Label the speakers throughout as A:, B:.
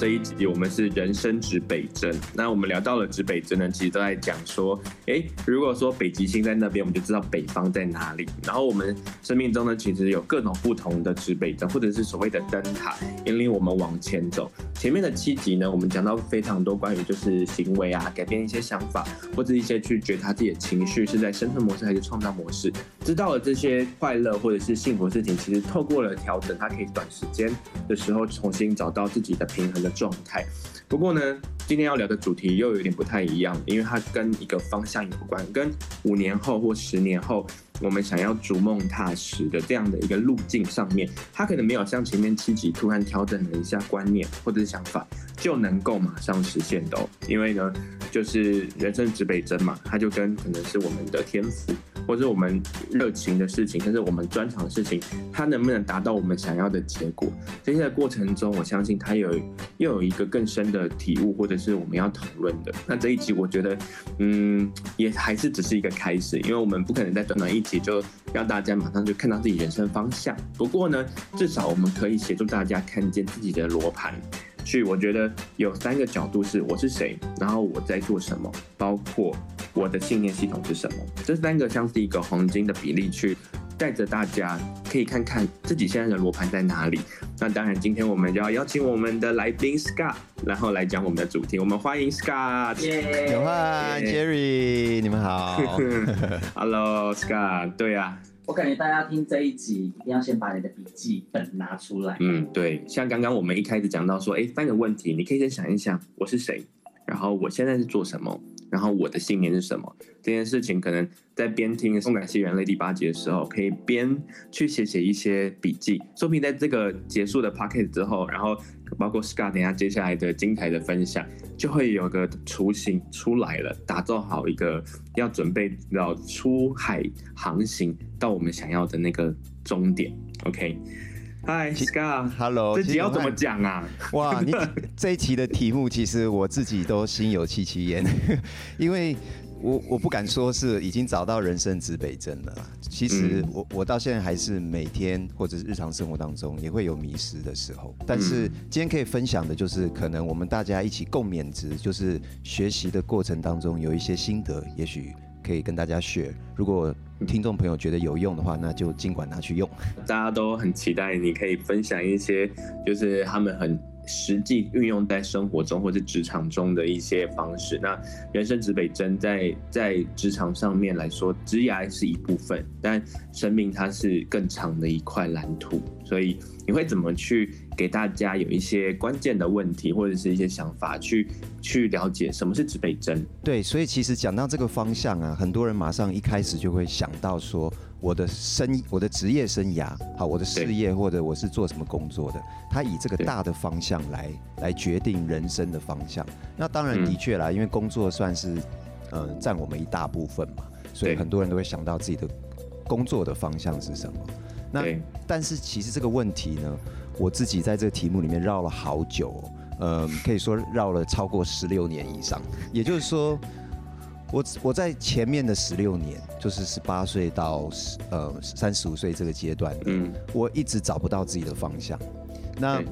A: 这一集我们是人生指北针。那我们聊到了指北针呢，其实都在讲说，哎，如果说北极星在那边，我们就知道北方在哪里。然后我们生命中呢，其实有各种不同的指北针，或者是所谓的灯塔，引领我们往前走。前面的七集呢，我们讲到非常多关于就是行为啊，改变一些想法，或者一些去觉察自己的情绪是在生存模式还是创造模式。知道了这些快乐或者是幸福事情，其实透过了调整，它可以短时间的时候重新找到自己的平衡的状态。不过呢，今天要聊的主题又有点不太一样，因为它跟一个方向有关，跟五年后或十年后。我们想要逐梦踏实的这样的一个路径上面，他可能没有像前面七集突然调整了一下观念或者是想法，就能够马上实现的哦。因为呢，就是人生指北针嘛，它就跟可能是我们的天赋。或者我们热情的事情，甚至我们专长的事情，它能不能达到我们想要的结果？这些的过程中，我相信它有又有一个更深的体悟，或者是我们要讨论的。那这一集，我觉得，嗯，也还是只是一个开始，因为我们不可能在短短一也就让大家马上就看到自己人生方向。不过呢，至少我们可以协助大家看见自己的罗盘。去，我觉得有三个角度是我是谁，然后我在做什么，包括我的信念系统是什么。这三个像是一个黄金的比例，去带着大家可以看看自己现在的罗盘在哪里。那当然，今天我们就要邀请我们的来宾 Scott，然后来讲我们的主题。我们欢迎 Scott。
B: 耶！欢迎 Jerry，你们好。
A: Hello Scott，对啊。
C: 我感觉大家听这一集一定要先把你的笔记本拿出来。
A: 嗯，对，像刚刚我们一开始讲到说，哎，三个问题，你可以先想一想，我是谁，然后我现在是做什么，然后我的信念是什么。这件事情可能在边听《松感系人类》第八集的时候，可以边去写写一些笔记，说不定在这个结束的 pocket 之后，然后包括 Scott 等下接下来的精彩的分享，就会有个雏形出来了，打造好一个要准备要出海航行到我们想要的那个终点。OK OK，Hi，Scott，Hello，这集要怎么讲啊？
B: 哇，你这一期的题目其实我自己都心有戚戚焉，因为。我我不敢说是已经找到人生指北针了，其实我我到现在还是每天或者是日常生活当中也会有迷失的时候，但是今天可以分享的就是可能我们大家一起共勉之，就是学习的过程当中有一些心得，也许可以跟大家 share。如果听众朋友觉得有用的话，那就尽管拿去用。
A: 大家都很期待你可以分享一些，就是他们很。实际运用在生活中或者职场中的一些方式。那人生指北针在在职场上面来说，职涯是一部分，但生命它是更长的一块蓝图。所以你会怎么去给大家有一些关键的问题，或者是一些想法，去去了解什么是指北针？
B: 对，所以其实讲到这个方向啊，很多人马上一开始就会想到说。我的生，我的职业生涯，好，我的事业或者我是做什么工作的，他以这个大的方向来来决定人生的方向。那当然的确啦，嗯、因为工作算是，嗯，占我们一大部分嘛，所以很多人都会想到自己的工作的方向是什么。那但是其实这个问题呢，我自己在这个题目里面绕了好久，嗯，可以说绕了超过十六年以上，也就是说。我我在前面的十六年，就是十八岁到十呃三十五岁这个阶段，嗯，我一直找不到自己的方向。那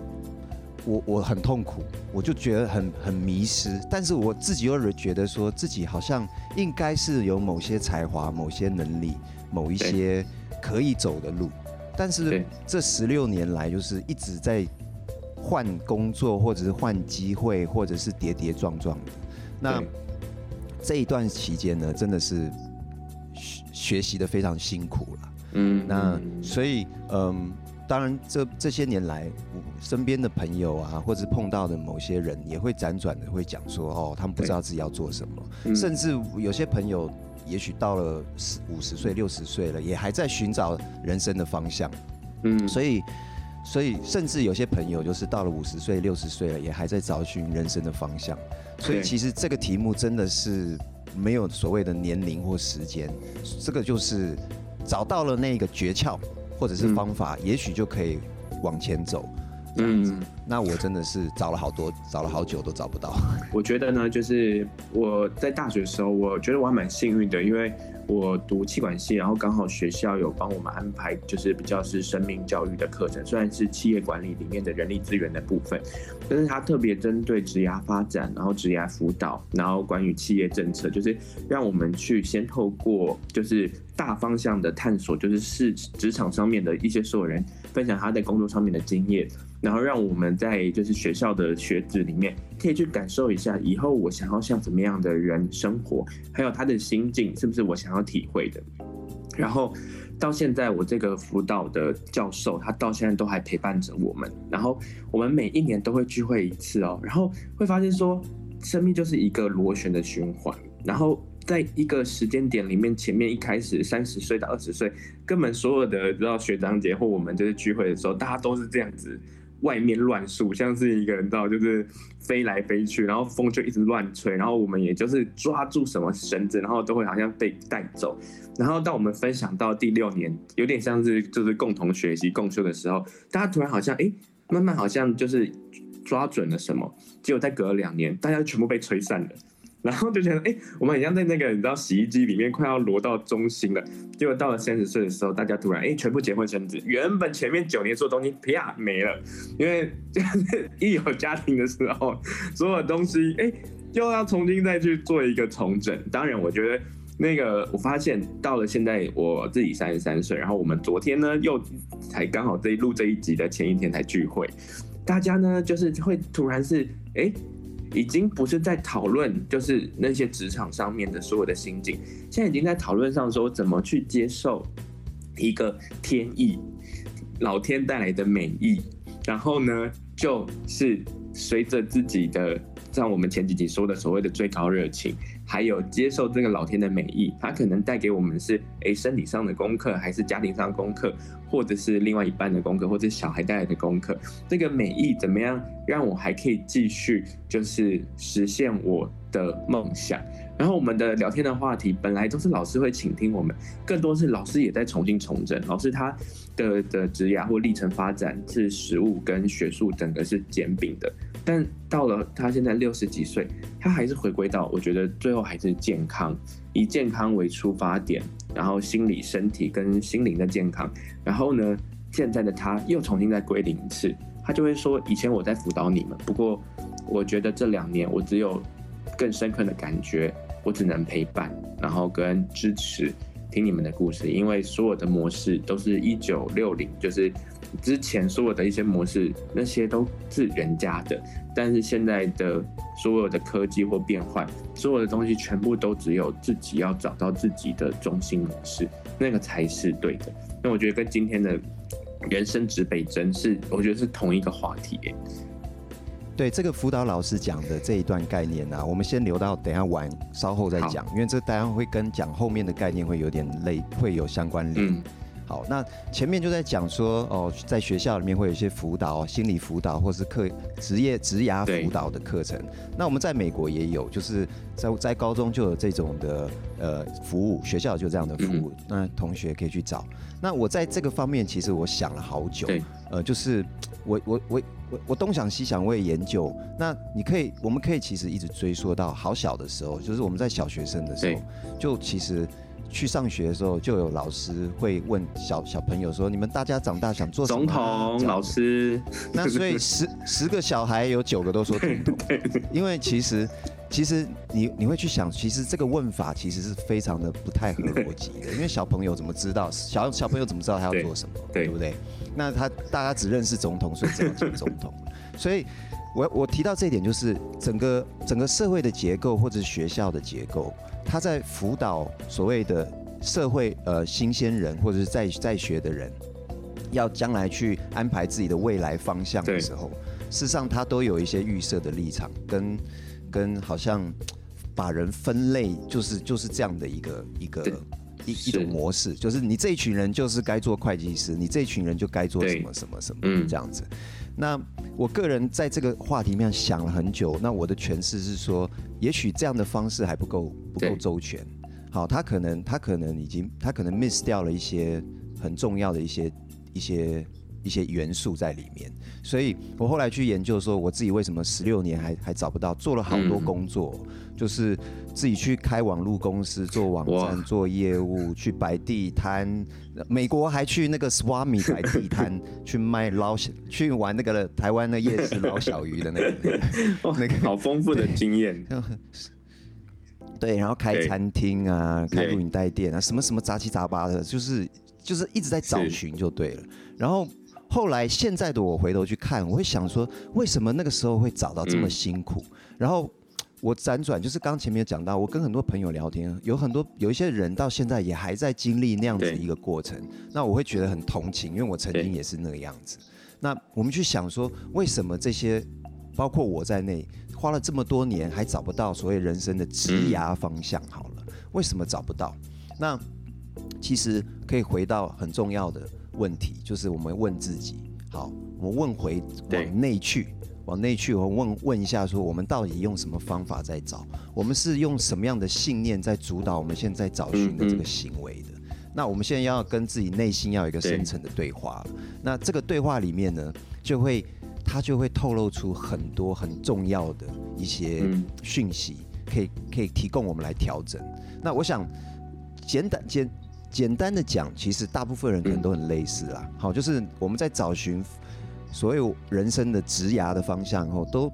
B: 我我很痛苦，我就觉得很很迷失。但是我自己又觉得说自己好像应该是有某些才华、某些能力、某一些可以走的路。但是这十六年来，就是一直在换工作，或者是换机会，或者是跌跌撞撞的。那这一段期间呢，真的是学学习的非常辛苦了。嗯，那所以嗯，当然这这些年来，我身边的朋友啊，或者是碰到的某些人，也会辗转的会讲说，哦，他们不知道自己要做什么，甚至有些朋友，也许到了四五十岁、六十岁了，也还在寻找人生的方向。嗯，所以。所以，甚至有些朋友就是到了五十岁、六十岁了，也还在找寻人生的方向。所以，其实这个题目真的是没有所谓的年龄或时间，这个就是找到了那个诀窍或者是方法，也许就可以往前走。嗯，那我真的是找了好多，找了好久都找不到。
A: 我觉得呢，就是我在大学的时候，我觉得我还蛮幸运的，因为。我读气管系，然后刚好学校有帮我们安排，就是比较是生命教育的课程，虽然是企业管理里面的人力资源的部分，但是它特别针对职涯发展，然后职涯辅导，然后关于企业政策，就是让我们去先透过就是大方向的探索，就是是职场上面的一些所有人分享他在工作上面的经验。然后让我们在就是学校的学子里面，可以去感受一下，以后我想要像怎么样的人生活，还有他的心境是不是我想要体会的。然后到现在，我这个辅导的教授，他到现在都还陪伴着我们。然后我们每一年都会聚会一次哦，然后会发现说，生命就是一个螺旋的循环。然后在一个时间点里面，前面一开始三十岁到二十岁，根本所有的知道学长姐或我们就是聚会的时候，大家都是这样子。外面乱树，像是一个人知道，就是飞来飞去，然后风就一直乱吹，然后我们也就是抓住什么绳子，然后都会好像被带走。然后到我们分享到第六年，有点像是就是共同学习共修的时候，大家突然好像哎、慢慢好像就是抓准了什么，结果再隔了两年，大家全部被吹散了。然后就觉得，哎、我们好像在那个你知道洗衣机里面快要挪到中心了。结果到了三十岁的时候，大家突然，哎、全部结婚生子。原本前面九年做东西，啪没了。因为就是 一有家庭的时候，所有东西，哎、又要重新再去做一个重整。当然，我觉得那个，我发现到了现在，我自己三十三岁，然后我们昨天呢，又才刚好这一录这一集的前一天才聚会，大家呢就是会突然是，哎、已经不是在讨论，就是那些职场上面的所有的心境，现在已经在讨论上说怎么去接受一个天意，老天带来的美意，然后呢，就是随着自己的，像我们前几集说的所谓的最高热情。还有接受这个老天的美意，它可能带给我们是诶身体上的功课，还是家庭上功课，或者是另外一半的功课，或者小孩带来的功课。这个美意怎么样让我还可以继续就是实现我的梦想？然后我们的聊天的话题本来都是老师会倾听我们，更多是老师也在重新重整。老师他的的职涯或历程发展是实务跟学术整个是兼并的。但到了他现在六十几岁，他还是回归到，我觉得最后还是健康，以健康为出发点，然后心理、身体跟心灵的健康。然后呢，现在的他又重新再归零一次，他就会说：以前我在辅导你们，不过我觉得这两年我只有更深刻的感觉，我只能陪伴，然后跟支持，听你们的故事，因为所有的模式都是一九六零，就是。之前所有的一些模式，那些都是人家的，但是现在的所有的科技或变换，所有的东西全部都只有自己要找到自己的中心模式，那个才是对的。那我觉得跟今天的人生指北针是，我觉得是同一个话题。
B: 对这个辅导老师讲的这一段概念呢、啊，我们先留到等下晚稍后再讲，因为这当然会跟讲后面的概念会有点类，会有相关联。嗯好，那前面就在讲说哦，在学校里面会有一些辅导、心理辅导，或是课职业职涯辅导的课程。那我们在美国也有，就是在在高中就有这种的呃服务，学校就这样的服务，嗯、那同学可以去找。那我在这个方面，其实我想了好久，呃，就是我我我我我东想西想，我也研究。那你可以，我们可以其实一直追溯到好小的时候，就是我们在小学生的时候，就其实。去上学的时候，就有老师会问小小朋友说：“你们大家长大想做什么？”
A: 总统老师。
B: 那所以十 十个小孩有九个都说总统，因为其实其实你你会去想，其实这个问法其实是非常的不太合逻辑的，因为小朋友怎么知道小小朋友怎么知道他要做什么，对，对不对？那他大家只认识总统，所以只能做总统。所以我我提到这一点，就是整个整个社会的结构或者是学校的结构。他在辅导所谓的社会呃新鲜人或者是在在学的人，要将来去安排自己的未来方向的时候，事实上他都有一些预设的立场，跟跟好像把人分类，就是就是这样的一个一个一一种模式，就是你这一群人就是该做会计师，你这一群人就该做什么什么什么这样子。那我个人在这个话题面想了很久，那我的诠释是说，也许这样的方式还不够不够周全。好，他可能他可能已经他可能 miss 掉了一些很重要的一些一些一一些元素在里面。所以我后来去研究说，我自己为什么十六年还还找不到，做了好多工作，嗯、就是自己去开网络公司做网站、做业务，去摆地摊。美国还去那个 Swami 摆地摊，去卖捞小，去玩那个台湾的夜市捞小鱼的那个，那个
A: 好丰富的经验。
B: 对，然后开餐厅啊，开录影带店啊，什么什么杂七杂八的，就是就是一直在找寻就对了。然后后来现在的我回头去看，我会想说，为什么那个时候会找到这么辛苦？嗯、然后我辗转，就是刚前面讲到，我跟很多朋友聊天，有很多有一些人到现在也还在经历那样子的一个过程。那我会觉得很同情，因为我曾经也是那个样子。那我们去想说，为什么这些，包括我在内。花了这么多年还找不到所谓人生的职涯方向，好了，为什么找不到？那其实可以回到很重要的问题，就是我们问自己，好，我们问回往内去，往内去，我问问一下，说我们到底用什么方法在找？我们是用什么样的信念在主导我们现在找寻的这个行为的？那我们现在要跟自己内心要有一个深层的对话。那这个对话里面呢，就会。它就会透露出很多很重要的一些讯息，可以可以提供我们来调整。那我想简单简简单的讲，其实大部分人可能都很类似啦。好，就是我们在找寻所有人生的职涯的方向后，都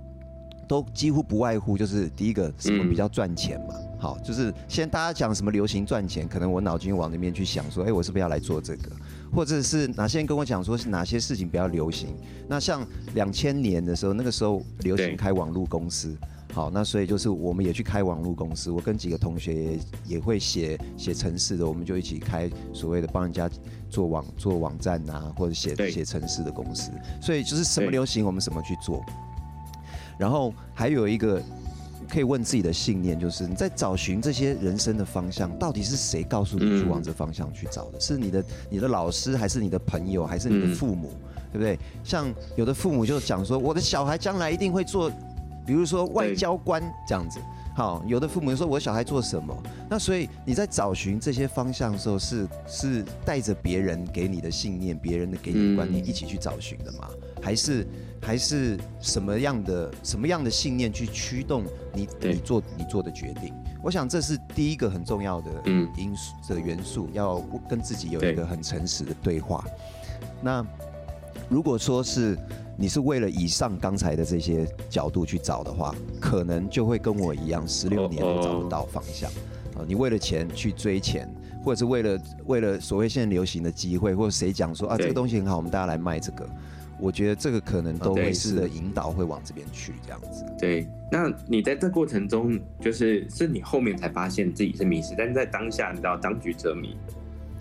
B: 都几乎不外乎就是第一个什么比较赚钱嘛。好，就是现在大家讲什么流行赚钱，可能我脑筋往那边去想说，哎，我是不是要来做这个？或者是哪些人跟我讲说是哪些事情比较流行？那像两千年的时候，那个时候流行开网络公司，好，那所以就是我们也去开网络公司。我跟几个同学也也会写写城市的，我们就一起开所谓的帮人家做网做网站啊，或者写写城市的公司。所以就是什么流行，我们什么去做。然后还有一个。可以问自己的信念，就是你在找寻这些人生的方向，到底是谁告诉你去往这方向去找的？是你的你的老师，还是你的朋友，还是你的父母？对不对？像有的父母就讲说，我的小孩将来一定会做，比如说外交官这样子。好，有的父母说，我小孩做什么？那所以你在找寻这些方向的时候，是是带着别人给你的信念，别人的给你的观念一起去找寻的吗？还是？还是什么样的什么样的信念去驱动你你做你做的决定？我想这是第一个很重要的因素的元素，要跟自己有一个很诚实的对话。那如果说是你是为了以上刚才的这些角度去找的话，可能就会跟我一样，十六年都找不到方向啊！你为了钱去追钱，或者是为了为了所谓现在流行的机会，或者谁讲说啊这个东西很好，我们大家来卖这个。我觉得这个可能都会是的引导会往这边去这样子。
A: 对，那你在这过程中，就是是你后面才发现自己是迷失，但是在当下，你知道当局者迷。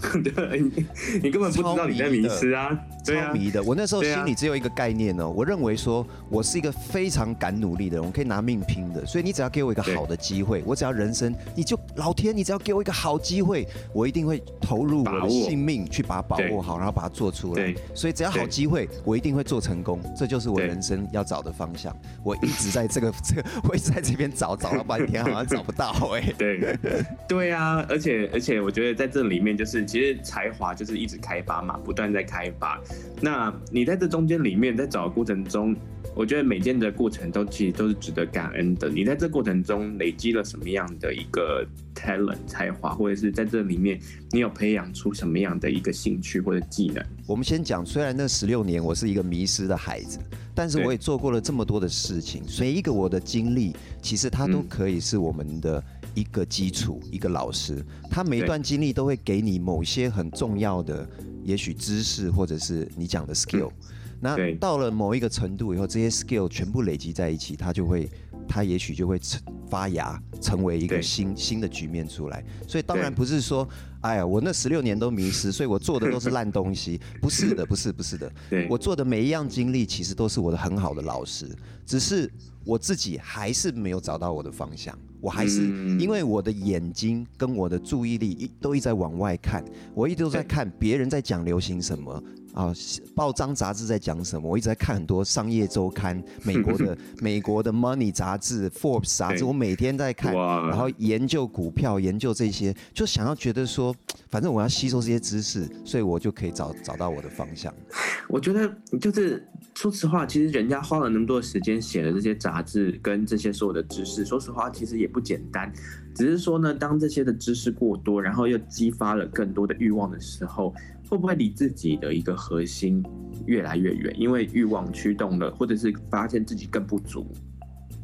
A: 对，你你根本不知道你在迷失啊，
B: 超迷的。我那时候心里只有一个概念呢，我认为说我是一个非常敢努力的人，我可以拿命拼的。所以你只要给我一个好的机会，我只要人生，你就老天，你只要给我一个好机会，我一定会投入我的性命去把它把握好，然后把它做出来。所以只要好机会，我一定会做成功。这就是我人生要找的方向。我一直在这个 这个，我一直在这边找，找了半天好像找不到哎。
A: 对，对啊，而且而且我觉得在这里面就是。其实才华就是一直开发嘛，不断在开发。那你在这中间里面，在找的过程中，我觉得每件的过程都其实都是值得感恩的。你在这过程中累积了什么样的一个 talent 才华，或者是在这里面你有培养出什么样的一个兴趣或者技能？
B: 我们先讲，虽然那十六年我是一个迷失的孩子，但是我也做过了这么多的事情。每一个我的经历，其实它都可以是我们的。一个基础，一个老师，他每一段经历都会给你某些很重要的，也许知识或者是你讲的 skill。那到了某一个程度以后，这些 skill 全部累积在一起，它就会，它也许就会成发芽，成为一个新新的局面出来。所以当然不是说，哎呀，我那十六年都迷失，所以我做的都是烂东西。不是的，不是，不是的。我做的每一样经历，其实都是我的很好的老师，只是我自己还是没有找到我的方向。我还是因为我的眼睛跟我的注意力一都一直在往外看，我一直都在看别人在讲流行什么啊，报章杂志在讲什么，我一直在看很多商业周刊，美国的 美国的 Money 杂志、Forbes 杂志，我我每天在看，
A: 哇
B: 然后研究股票，研究这些，就想要觉得说，反正我要吸收这些知识，所以我就可以找找到我的方向。
A: 我觉得就是说实话，其实人家花了那么多时间写的这些杂杂志跟这些所有的知识，说实话其实也不简单。只是说呢，当这些的知识过多，然后又激发了更多的欲望的时候，会不会离自己的一个核心越来越远？因为欲望驱动了，或者是发现自己更不足。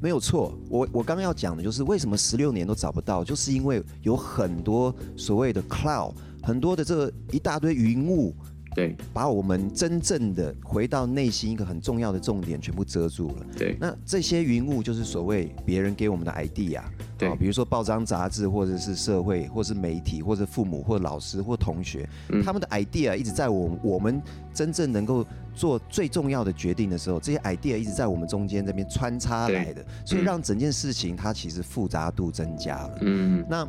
B: 没有错，我我刚刚要讲的就是为什么十六年都找不到，就是因为有很多所谓的 cloud，很多的这个一大堆云雾。
A: 对，
B: 把我们真正的回到内心一个很重要的重点全部遮住了。
A: 对，
B: 那这些云雾就是所谓别人给我们的 idea，
A: 对，
B: 比如说报章杂志，或者是社会，或是媒体，或者父母，或老师，或同学，嗯、他们的 idea 一直在我我们真正能够做最重要的决定的时候，这些 idea 一直在我们中间这边穿插来的，所以让整件事情它其实复杂度增加了。嗯，那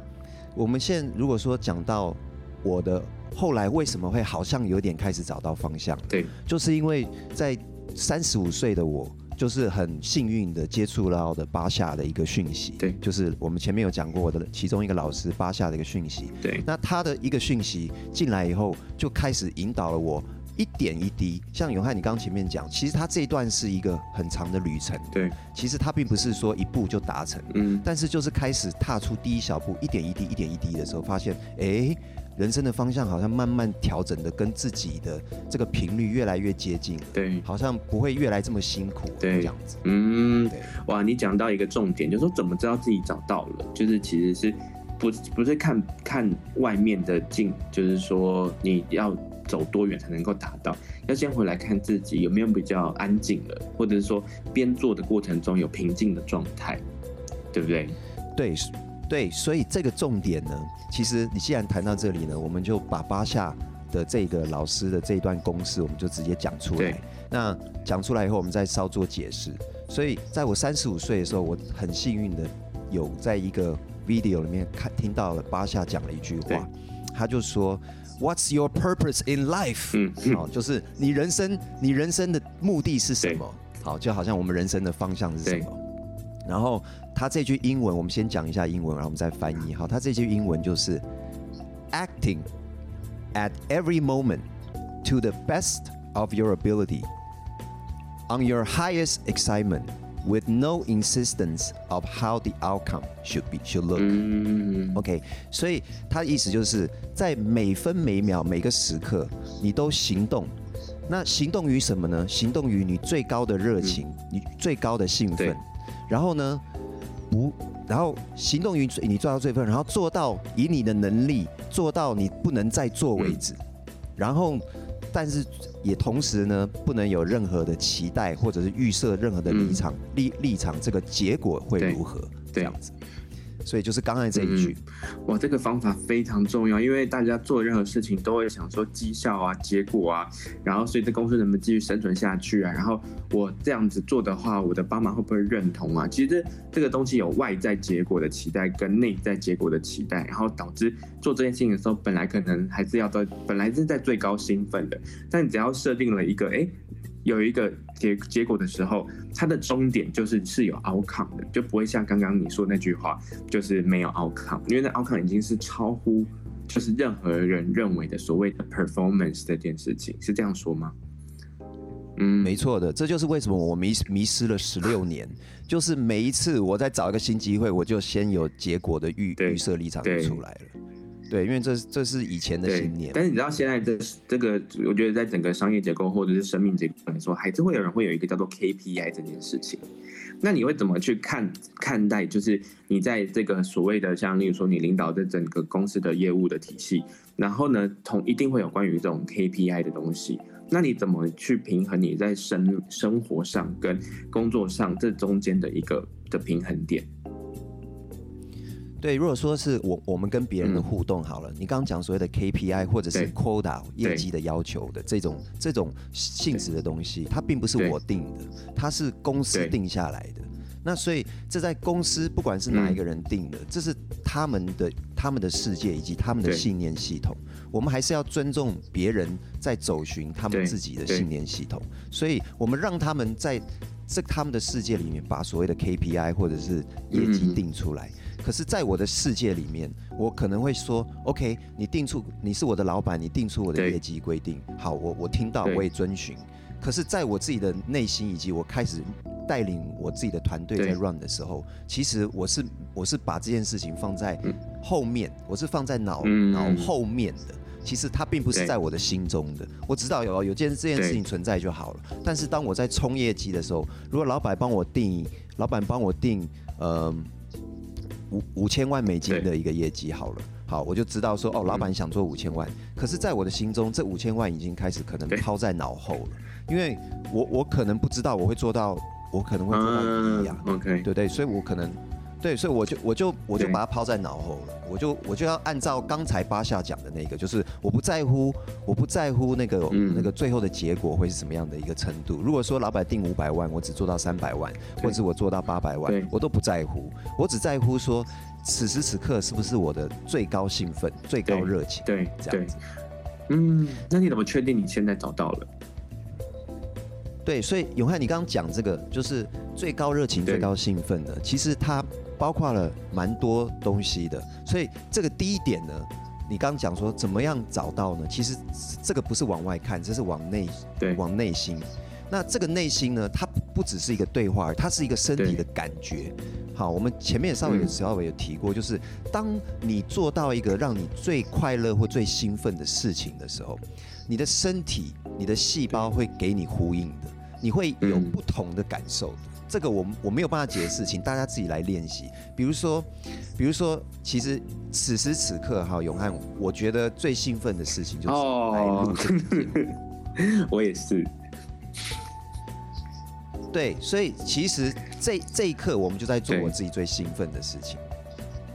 B: 我们现在如果说讲到我的。后来为什么会好像有点开始找到方向？
A: 对，
B: 就是因为在三十五岁的我，就是很幸运的接触到的巴夏的一个讯息。
A: 对，
B: 就是我们前面有讲过我的其中一个老师巴夏的一个讯息。
A: 对，
B: 那他的一个讯息进来以后，就开始引导了我一点一滴。像永汉，你刚前面讲，其实他这一段是一个很长的旅程。
A: 对，
B: 其实他并不是说一步就达成。嗯，但是就是开始踏出第一小步，一点一滴，一点一滴的时候，发现，哎。人生的方向好像慢慢调整的跟自己的这个频率越来越接近，
A: 对，
B: 好像不会越来这么辛苦，
A: 对，
B: 这样子，
A: 嗯，哇，你讲到一个重点，就是说怎么知道自己找到了，就是其实是不不是看看外面的境，就是说你要走多远才能够达到，要先回来看自己有没有比较安静了，或者是说边做的过程中有平静的状态，对不对？
B: 对。对，所以这个重点呢，其实你既然谈到这里呢，我们就把巴夏的这个老师的这一段公式，我们就直接讲出来。那讲出来以后，我们再稍作解释。所以在我三十五岁的时候，我很幸运的有在一个 video 里面看听到了巴夏讲了一句话，他就说：“What's your purpose in life？” 好，就是你人生你人生的目的是什么？好，就好像我们人生的方向是什么？然后。他这句英文，我们先讲一下英文，然后我们再翻译。好，他这句英文就是 “acting at every moment to the best of your ability on your highest excitement with no insistence of how the outcome should be should look”。OK，所以他的意思就是在每分每秒每个时刻，你都行动。那行动于什么呢？行动于你最高的热情，你最高的兴奋。然后呢？不，然后行动于你做到最分，然后做到以你的能力做到你不能再做为止，嗯、然后，但是也同时呢，不能有任何的期待或者是预设任何的立场、嗯、立立场，这个结果会如何？这样子。所以就是刚才这一句，
A: 嗯，哇，这个方法非常重要，因为大家做任何事情都会想说绩效啊、结果啊，然后所以这公司能不能继续生存下去啊？然后我这样子做的话，我的爸妈会不会认同啊？其实这这个东西有外在结果的期待跟内在结果的期待，然后导致做这件事情的时候，本来可能还是要在本来是在最高兴奋的，但你只要设定了一个哎。诶有一个结结果的时候，它的终点就是是有 outcome 的，就不会像刚刚你说那句话，就是没有 outcome，因为那 outcome 已经是超乎就是任何人认为的所谓的 performance 这件事情，是这样说吗？
B: 嗯，没错的，这就是为什么我迷迷失了十六年，就是每一次我在找一个新机会，我就先有结果的预预设立场就出来了。对，因为这这是以前的信念。
A: 但是你知道现在这这个，我觉得在整个商业结构或者是生命结构来说，还是会有人会有一个叫做 KPI 这件事情。那你会怎么去看看待？就是你在这个所谓的像，例如说你领导这整个公司的业务的体系，然后呢，同一定会有关于这种 KPI 的东西。那你怎么去平衡你在生生活上跟工作上这中间的一个的平衡点？
B: 对，如果说是我我们跟别人的互动好了，嗯、你刚刚讲所谓的 KPI 或者是 quota 业绩的要求的这种这种性质的东西，它并不是我定的，它是公司定下来的。那所以这在公司不管是哪一个人定的，嗯、这是他们的他们的世界以及他们的信念系统，我们还是要尊重别人在走寻他们自己的信念系统，所以我们让他们在。这他们的世界里面把所谓的 KPI 或者是业绩定出来。嗯、可是，在我的世界里面，我可能会说：“OK，你定出你是我的老板，你定出我的业绩规定，好，我我听到我也遵循。可是，在我自己的内心以及我开始带领我自己的团队在 run 的时候，其实我是我是把这件事情放在后面，嗯、我是放在脑脑后面的。”其实它并不是在我的心中的，我知道有有件这件事情存在就好了。但是当我在冲业绩的时候，如果老板帮我定，老板帮我定，呃，五五千万美金的一个业绩好了，好，我就知道说哦，老板想做五千万。可是，在我的心中，这五千万已经开始可能抛在脑后了，因为我我可能不知道我会做到，我可能会做到一样，OK，对不对？所以我可能。对，所以我就我就我就把它抛在脑后了，我就我就要按照刚才巴夏讲的那个，就是我不在乎，我不在乎那个、嗯、那个最后的结果会是什么样的一个程度。如果说老板定五百万，我只做到三百万，或者是我做到八百万，我都不在乎，我只在乎说此时此刻是不是我的最高兴奋、最高热情。
A: 对，
B: 这样子。
A: 嗯，那你怎么确定你现在找到了？
B: 对，所以永汉，你刚刚讲这个就是最高热情、最高兴奋的，其实它。包括了蛮多东西的，所以这个第一点呢，你刚刚讲说怎么样找到呢？其实这个不是往外看，这是往内，对，往内心。那这个内心呢，它不只是一个对话，它是一个身体的感觉。好，我们前面稍微有稍微有提过，就是当你做到一个让你最快乐或最兴奋的事情的时候，你的身体、你的细胞会给你呼应的，你会有不同的感受的。这个我我没有办法解释，请大家自己来练习。比如说，比如说，其实此时此刻哈，永汉，我觉得最兴奋的事情就是来录这个节目。
A: 哦，我也是。
B: 对，所以其实这这一刻，我们就在做我自己最兴奋的事情。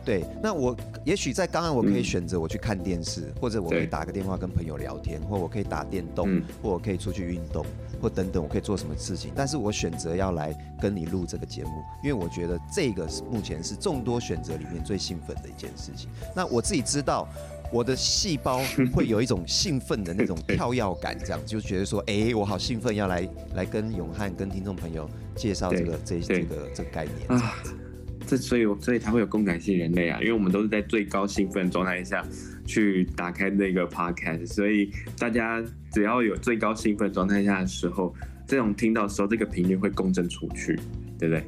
B: 对，那我也许在刚刚我可以选择我去看电视，嗯、或者我可以打个电话跟朋友聊天，或我可以打电动，嗯、或我可以出去运动，或等等，我可以做什么事情。但是我选择要来跟你录这个节目，因为我觉得这个是目前是众多选择里面最兴奋的一件事情。那我自己知道，我的细胞会有一种 兴奋的那种跳跃感，这样就觉得说，哎、欸，我好兴奋，要来来跟永汉跟听众朋友介绍这个这这个这个概念。这样子
A: 这所以，所以才会有共感性人类啊，因为我们都是在最高兴奋状态下去打开那个 podcast，所以大家只要有最高兴奋状态下的时候，这种听到的时候，这个频率会共振出去，对不对？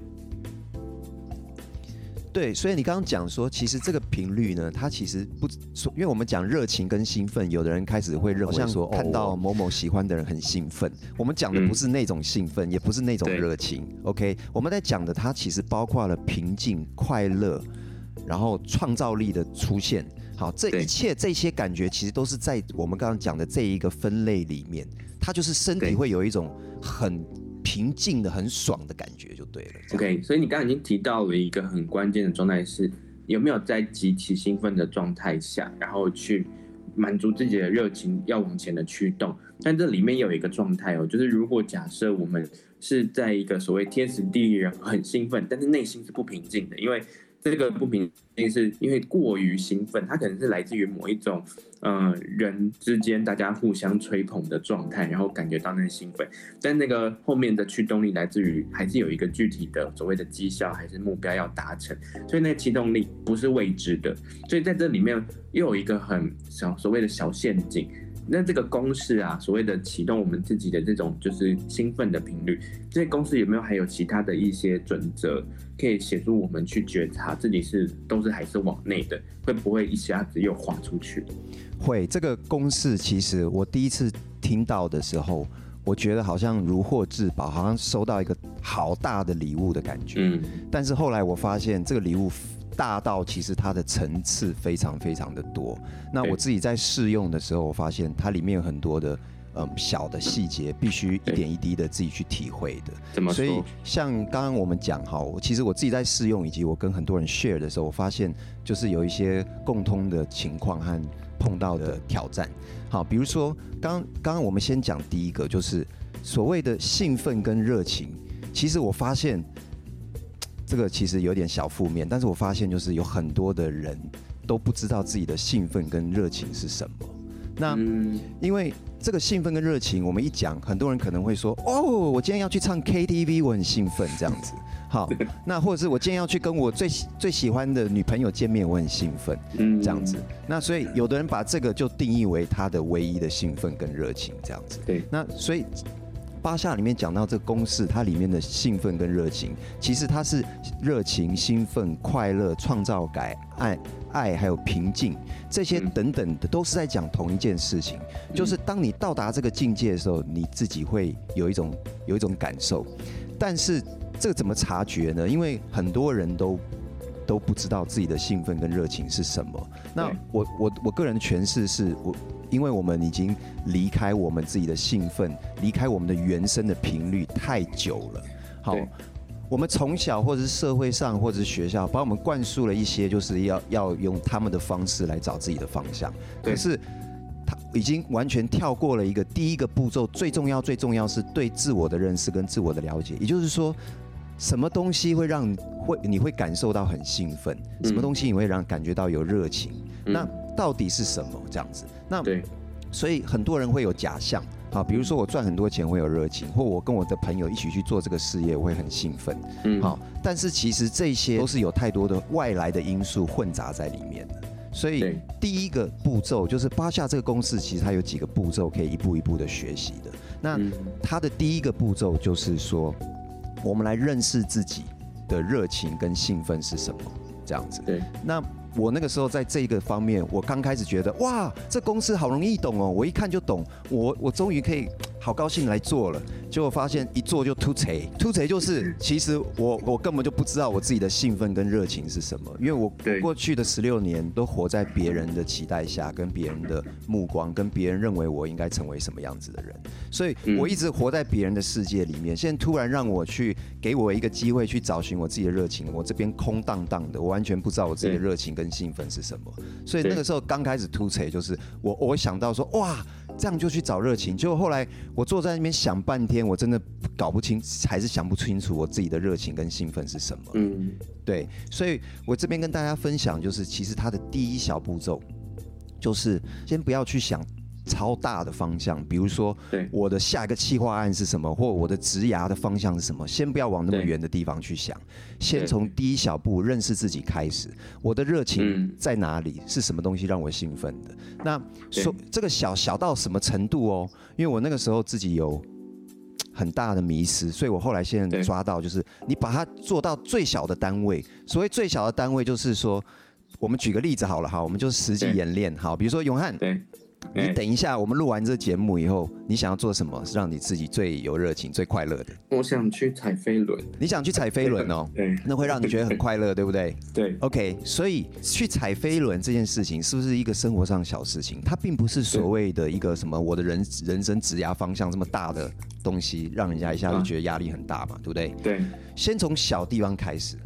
B: 对，所以你刚刚讲说，其实这个频率呢，它其实不，因为我们讲热情跟兴奋，有的人开始会认为说，看到某某喜欢的人很兴奋。我们讲的不是那种兴奋，也不是那种热情。OK，我们在讲的，它其实包括了平静、快乐，然后创造力的出现。好，这一切这些感觉，其实都是在我们刚刚讲的这一个分类里面，它就是身体会有一种很。平静的很爽的感觉就对了。
A: OK，所以你刚刚已经提到了一个很关键的状态是，有没有在极其兴奋的状态下，然后去满足自己的热情要往前的驱动。但这里面有一个状态哦，就是如果假设我们是在一个所谓天时地利人很兴奋，但是内心是不平静的，因为。这个不平静是因为过于兴奋，它可能是来自于某一种，呃，人之间大家互相吹捧的状态，然后感觉到那个兴奋，但那个后面的驱动力来自于还是有一个具体的所谓的绩效还是目标要达成，所以那个驱动力不是未知的，所以在这里面又有一个很小所谓的小陷阱。那这个公式啊，所谓的启动我们自己的这种就是兴奋的频率，这些公式有没有还有其他的一些准则，可以协助我们去觉察自己是都是还是往内的，会不会一下子又滑出去？
B: 会，这个公式其实我第一次听到的时候，我觉得好像如获至宝，好像收到一个好大的礼物的感觉。嗯，但是后来我发现这个礼物。大到其实它的层次非常非常的多。那我自己在试用的时候，我发现它里面有很多的嗯小的细节，必须一点一滴的自己去体会的。
A: 怎么？
B: 所以像刚刚我们讲哈，其实我自己在试用以及我跟很多人 share 的时候，我发现就是有一些共通的情况和碰到的挑战。好，比如说刚刚刚我们先讲第一个，就是所谓的兴奋跟热情。其实我发现。这个其实有点小负面，但是我发现就是有很多的人都不知道自己的兴奋跟热情是什么。那因为这个兴奋跟热情，我们一讲，很多人可能会说：“哦，我今天要去唱 KTV，我很兴奋。”这样子。好，那或者是我今天要去跟我最最喜欢的女朋友见面，我很兴奋。嗯，这样子。那所以有的人把这个就定义为他的唯一的兴奋跟热情，这样子。
A: 对。
B: 那所以八下里面讲到这个公式，它里面的兴奋跟热情，其实它是热情、兴奋、快乐、创造感、爱。爱还有平静，这些等等的都是在讲同一件事情，就是当你到达这个境界的时候，你自己会有一种有一种感受。但是这个怎么察觉呢？因为很多人都都不知道自己的兴奋跟热情是什么。那我我我个人的诠释是我，因为我们已经离开我们自己的兴奋，离开我们的原生的频率太久了。好。我们从小或者是社会上或者是学校，把我们灌输了一些，就是要要用他们的方式来找自己的方向。可是他已经完全跳过了一个第一个步骤，最重要最重要是对自我的认识跟自我的了解。也就是说，什么东西会让你会你会感受到很兴奋？什么东西你会让感觉到有热情？那到底是什么？这样子？那对，所以很多人会有假象。好，比如说我赚很多钱会有热情，或我跟我的朋友一起去做这个事业，我会很兴奋。嗯，好，但是其实这些都是有太多的外来的因素混杂在里面的。所以第一个步骤就是巴下这个公式，其实它有几个步骤可以一步一步的学习的。那它的第一个步骤就是说，我们来认识自己的热情跟兴奋是什么，这样子。对，那。我那个时候在这个方面，我刚开始觉得哇，这公司好容易懂哦，我一看就懂，我我终于可以。好高兴来做了，结果发现一做就突锤，突锤就是其实我我根本就不知道我自己的兴奋跟热情是什么，因为我过去的十六年都活在别人的期待下，跟别人的目光，跟别人认为我应该成为什么样子的人，所以我一直活在别人的世界里面。现在突然让我去给我一个机会去找寻我自己的热情，我这边空荡荡的，我完全不知道我自己的热情跟兴奋是什么。所以那个时候刚开始突锤就是我我想到说哇。这样就去找热情，结果后来我坐在那边想半天，我真的搞不清，还是想不清楚我自己的热情跟兴奋是什么。嗯，对，所以我这边跟大家分享，就是其实它的第一小步骤，就是先不要去想。超大的方向，比如说，我的下一个企划案是什么，或我的职涯的方向是什么？先不要往那么远的地方去想，先从第一小步认识自己开始。我的热情在哪里？是什么东西让我兴奋的？那说这个小小到什么程度哦？因为我那个时候自己有很大的迷失，所以我后来现在抓到，就是你把它做到最小的单位。所谓最小的单位，就是说，我们举个例子好了哈，我们就实际演练好，比如说永汉。你等一下，我们录完这节目以后，你想要做什么，是让你自己最有热情、最快乐的？
A: 我想去踩飞轮。
B: 你想去踩飞轮哦？对，那会让你觉得很快乐，对不对？
A: 对。
B: OK，所以去踩飞轮这件事情，是不是一个生活上小事情？它并不是所谓的一个什么我的人人生职涯方向这么大的东西，让人家一下就觉得压力很大嘛，对不对？
A: 对。
B: 先从小地方开始。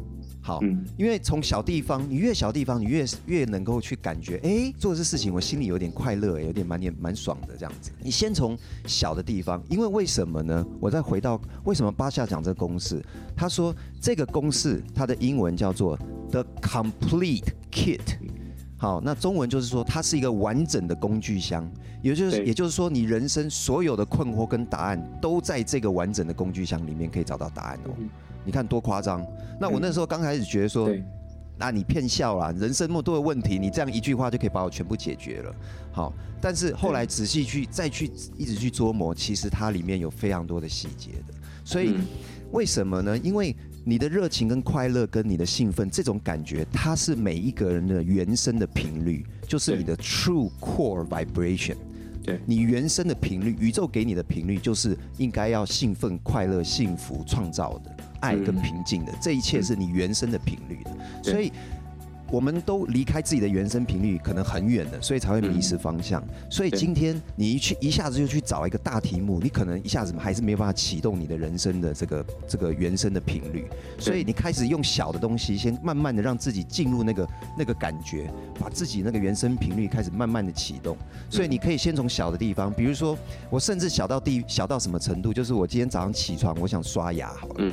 B: 好，因为从小地方，你越小地方，你越越能够去感觉，哎，做这事情我心里有点快乐，有点蛮点蛮爽的这样子。你先从小的地方，因为为什么呢？我再回到为什么巴夏讲这个公式，他说这个公式它的英文叫做 The Complete Kit。好，那中文就是说它是一个完整的工具箱，也就是也就是说你人生所有的困惑跟答案都在这个完整的工具箱里面可以找到答案哦。你看多夸张！那我那时候刚开始觉得说，那你骗笑啦，人生那么多的问题，你这样一句话就可以把我全部解决了。好，但是后来仔细去再去一直去琢磨，其实它里面有非常多的细节的。所以为什么呢？因为你的热情跟快乐跟你的兴奋这种感觉，它是每一个人的原生的频率，就是你的 true core vibration。对，你原生的频率，宇宙给你的频率，就是应该要兴奋、快乐、幸福、创造的。爱跟平静的，这一切是你原生的频率的，所以我们都离开自己的原生频率，可能很远的，所以才会迷失方向。所以今天你一去一下子就去找一个大题目，你可能一下子还是没有办法启动你的人生的这个这个原生的频率。所以你开始用小的东西，先慢慢的让自己进入那个那个感觉，把自己那个原生频率开始慢慢的启动。所以你可以先从小的地方，比如说我甚至小到地小到什么程度，就是我今天早上起床，我想刷牙好了。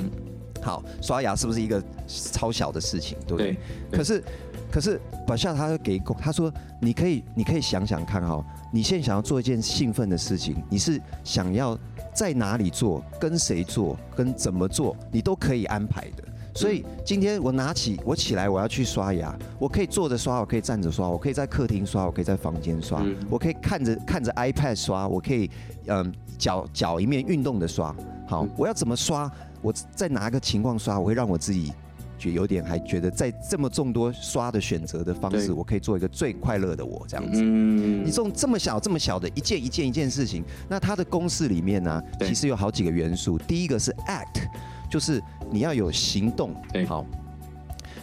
B: 好，刷牙是不是一个超小的事情，对不
A: 对？
B: 可是，可是把夏他给他说，你可以，你可以想想看哈，你现在想要做一件兴奋的事情，你是想要在哪里做，跟谁做，跟怎么做，你都可以安排的。所以今天我拿起我起来，我要去刷牙，我可以坐着刷，我可以站着刷，我可以在客厅刷，我可以在房间刷，我可以看着看着 iPad 刷，我可以嗯脚脚一面运动的刷。好，我要怎么刷？我在哪个情况刷？我会让我自己觉有点还觉得在这么众多刷的选择的方式，我可以做一个最快乐的我这样子。嗯，你这种这么小这么小的一件一件一件事情，那它的公式里面呢，其实有好几个元素。第一个是 act，就是你要有行动。好。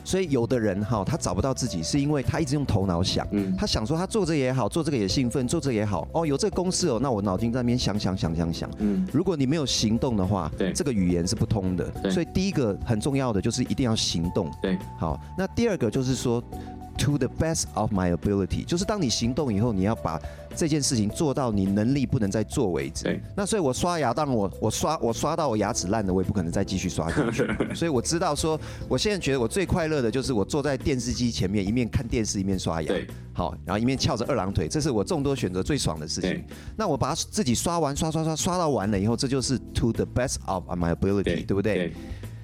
B: 所以有的人哈，他找不到自己，是因为他一直用头脑想，嗯，他想说他做这个也好，做这个也兴奋，做这个也好，哦，有这个公式哦，那我脑筋在那边想想想想想，嗯，如果你没有行动的话，对，这个语言是不通的，所以第一个很重要的就是一定要行动，对，好，那第二个就是说。To the best of my ability，就是当你行动以后，你要把这件事情做到你能力不能再做为止。对。那所以我刷牙，当然我我刷我刷到我牙齿烂了，我也不可能再继续刷下去。所以我知道说，我现在觉得我最快乐的就是我坐在电视机前面，一面看电视一面刷牙。对。好，然后一面翘着二郎腿，这是我众多选择最爽的事情。那我把它自己刷完，刷刷刷刷到完了以后，这就是 to the best of my ability，对，对不对？对。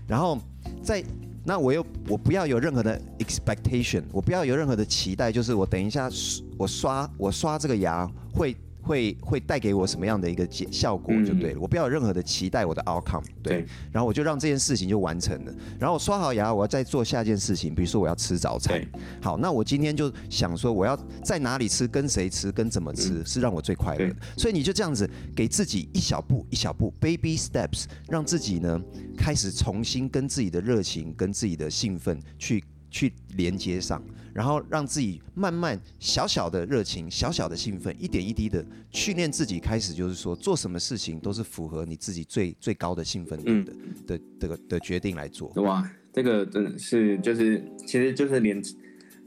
B: 然后在。那我又我不要有任何的 expectation，我不要有任何的期待，就是我等一下我刷我刷这个牙会会会带给我什么样的一个结效果就对了，我不要有任何的期待我的 outcome，对，然后我就让这件事情就完成了。然后我刷好牙，我要再做下一件事情，比如说我要吃早餐。好，那我今天就想说我要在哪里吃，跟谁吃，跟怎么吃是让我最快乐的。所以你就这样子给自己一小步一小步 baby steps，让自己呢。开始重新跟自己的热情、跟自己的兴奋去去连接上，然后让自己慢慢小小的热情、小小的兴奋，一点一滴的训练自己。开始就是说，做什么事情都是符合你自己最最高的兴奋度的、嗯、的的的，决定来做。
A: 哇，这个真的是就是，其实就是连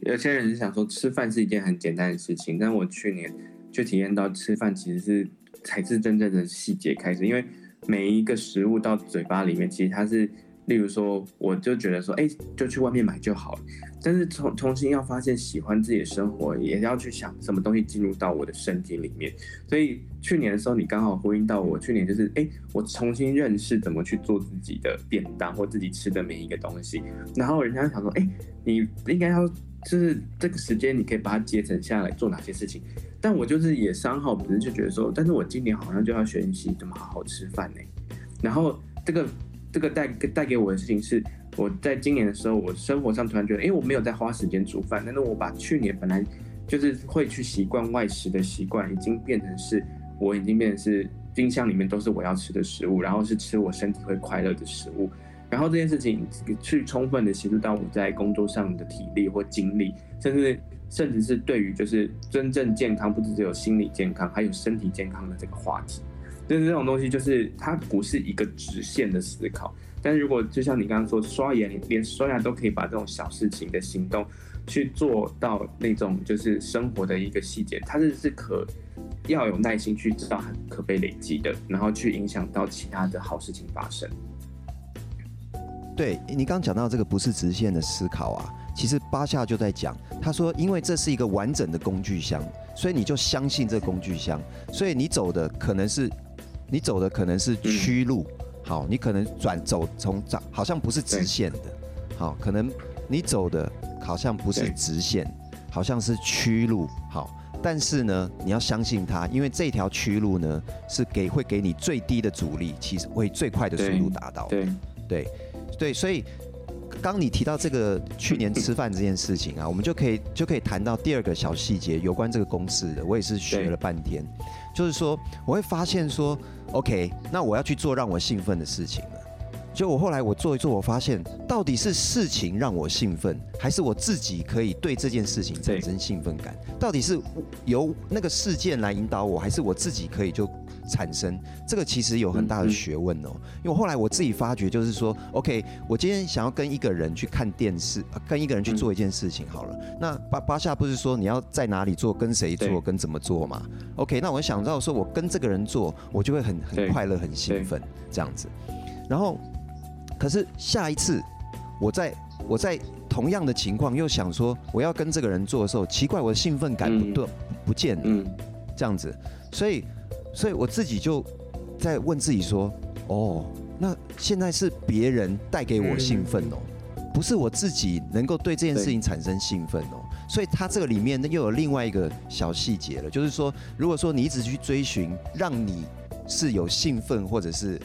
A: 有些人是想说吃饭是一件很简单的事情，但我去年就体验到吃饭其实是才是真正的细节开始，因为。每一个食物到嘴巴里面，其实它是，例如说，我就觉得说，哎，就去外面买就好了。但是重重新要发现喜欢自己的生活，也要去想什么东西进入到我的身体里面。所以去年的时候，你刚好呼应到我，去年就是，哎，我重新认识怎么去做自己的便当或自己吃的每一个东西。然后人家想说，哎，你应该要就是这个时间，你可以把它节省下来做哪些事情。但我就是也三号，只是就觉得说，但是我今年好像就要学习怎么好好吃饭呢。然后这个这个带带给我的事情是，我在今年的时候，我生活上突然觉得，哎，我没有在花时间煮饭，但是我把去年本来就是会去习惯外食的习惯，已经变成是，我已经变成是冰箱里面都是我要吃的食物，然后是吃我身体会快乐的食物。然后这件事情去充分的协助到我在工作上的体力或精力，甚至。甚至是对于就是真正健康，不只只有心理健康，还有身体健康的这个话题，就是这种东西，就是它不是一个直线的思考。但是如果就像你刚刚说，刷牙连刷牙都可以把这种小事情的行动去做到那种就是生活的一个细节，它是是可要有耐心去知道它可被累积的，然后去影响到其他的好事情发生。
B: 对，你刚讲到这个不是直线的思考啊。其实巴夏就在讲，他说，因为这是一个完整的工具箱，所以你就相信这工具箱，所以你走的可能是，你走的可能是曲路，好，你可能转走从长，好像不是直线的，好，可能你走的好像不是直线，好像是曲路，好，但是呢，你要相信它，因为这条曲路呢是给会给你最低的阻力，其实会最快的速度达到，对，对，对，所以。刚你提到这个去年吃饭这件事情啊，我们就可以就可以谈到第二个小细节，有关这个公司的。我也是学了半天，就是说我会发现说，OK，那我要去做让我兴奋的事情了。就我后来我做一做，我发现到底是事情让我兴奋，还是我自己可以对这件事情产生兴奋感？到底是由那个事件来引导我，还是我自己可以就？产生这个其实有很大的学问哦，因为后来我自己发觉，就是说，OK，我今天想要跟一个人去看电视，跟一个人去做一件事情好了。那巴巴夏不是说你要在哪里做，跟谁做，跟怎么做嘛？OK，那我想到说，我跟这个人做，我就会很很快乐、很兴奋这样子。然后可是下一次，我在我在同样的情况又想说我要跟这个人做的时候，奇怪，我的兴奋感不对、嗯、不见了，嗯，这样子，所以所以我自己就在问自己说，哦，那现在是别人带给我兴奋哦，不是我自己能够对这件事情产生兴奋哦，所以它这个里面呢又有另外一个小细节了，就是说，如果说你一直去追寻让你是有兴奋或者是。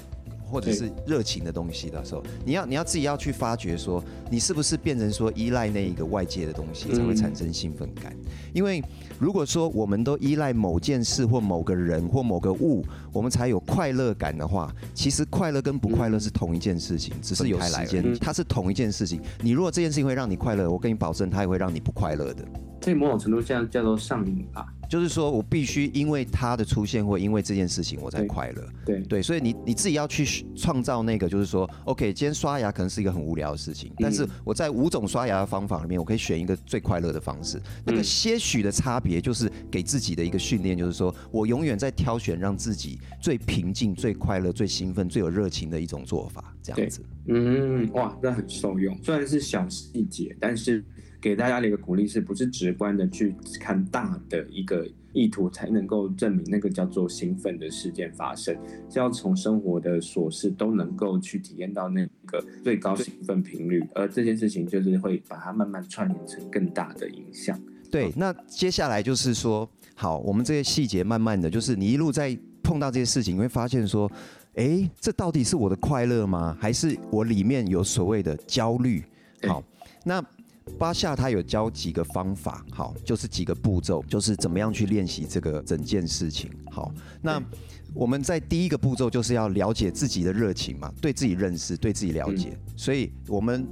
B: 或者是热情的东西的时候，你要你要自己要去发掘说，你是不是变成说依赖那一个外界的东西才会产生兴奋感？因为如果说我们都依赖某件事或某个人或某个物，我们才有快乐感的话，其实快乐跟不快乐是同一件事情，只是有时间，它是同一件事情。你如果这件事情会让你快乐，我跟你保证，它也会让你不快乐的。
A: 这某种程度上叫做上瘾吧。
B: 就是说我必须因为他的出现或因为这件事情我才快乐，
A: 对
B: 对，所以你你自己要去创造那个，就是说，OK，今天刷牙可能是一个很无聊的事情，但是我在五种刷牙的方法里面，我可以选一个最快乐的方式。那个些许的差别，就是给自己的一个训练，就是说我永远在挑选让自己最平静、最快乐、最兴奋、最有热情的一种做法，这样子。
A: 嗯，哇，那很受用。虽然是小细节，但是。给大家的一个鼓励是不是直观的去看大的一个意图才能够证明那个叫做兴奋的事件发生，是要从生活的琐事都能够去体验到那个最高兴奋频率，而这件事情就是会把它慢慢串联成更大的影响。
B: 对，那接下来就是说，好，我们这些细节慢慢的就是你一路在碰到这些事情，你会发现说，哎，这到底是我的快乐吗？还是我里面有所谓的焦虑？好，那。巴夏他有教几个方法，好，就是几个步骤，就是怎么样去练习这个整件事情。好，那我们在第一个步骤就是要了解自己的热情嘛，对自己认识，对自己了解。所以我们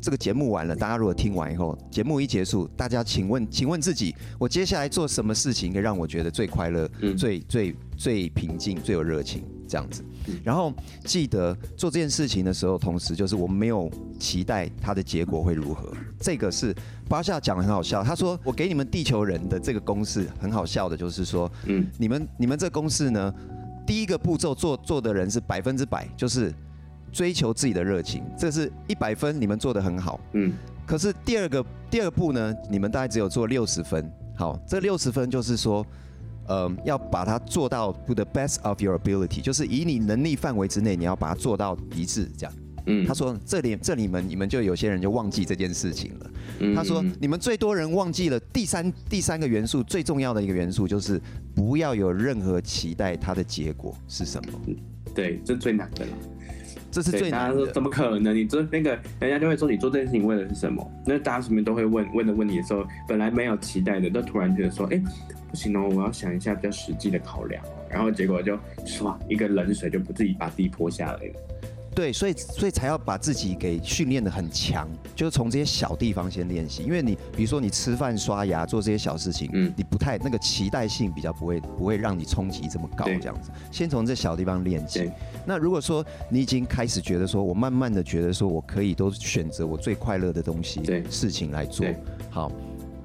B: 这个节目完了，大家如果听完以后，节目一结束，大家请问，请问自己，我接下来做什么事情可以让我觉得最快乐、最最最平静、最有热情？这样子，然后记得做这件事情的时候，同时就是我们没有期待它的结果会如何。这个是巴夏讲的很好笑，他说我给你们地球人的这个公式很好笑的，就是说，嗯，你们你们这公式呢，第一个步骤做做的人是百分之百，就是追求自己的热情，这是一百分，你们做的很好，嗯。可是第二个第二步呢，你们大概只有做六十分，好，这六十分就是说。呃，要把它做到 to the best of your ability，就是以你能力范围之内，你要把它做到极致，这样。嗯，他说这里这里们你们就有些人就忘记这件事情了。嗯，他说你们最多人忘记了第三第三个元素最重要的一个元素就是不要有任何期待，它的结果是什么？
A: 对，这最难的了。
B: 这是最难的。大家说
A: 怎么可能？你做那个，人家就会说你做这件事情为的是什么？那大家什么都会问问的问题的时候，本来没有期待的，都突然觉得说，哎。不行哦，我要想一下比较实际的考量，然后结果就唰一个冷水就不自己把自己泼下来了。
B: 对，所以所以才要把自己给训练的很强，就是从这些小地方先练习。因为你比如说你吃饭、刷牙做这些小事情，嗯，你不太那个期待性比较不会不会让你冲击这么高，这样子。先从这小地方练习。那如果说你已经开始觉得说我慢慢的觉得说我可以都选择我最快乐的东西、对事情来做，好。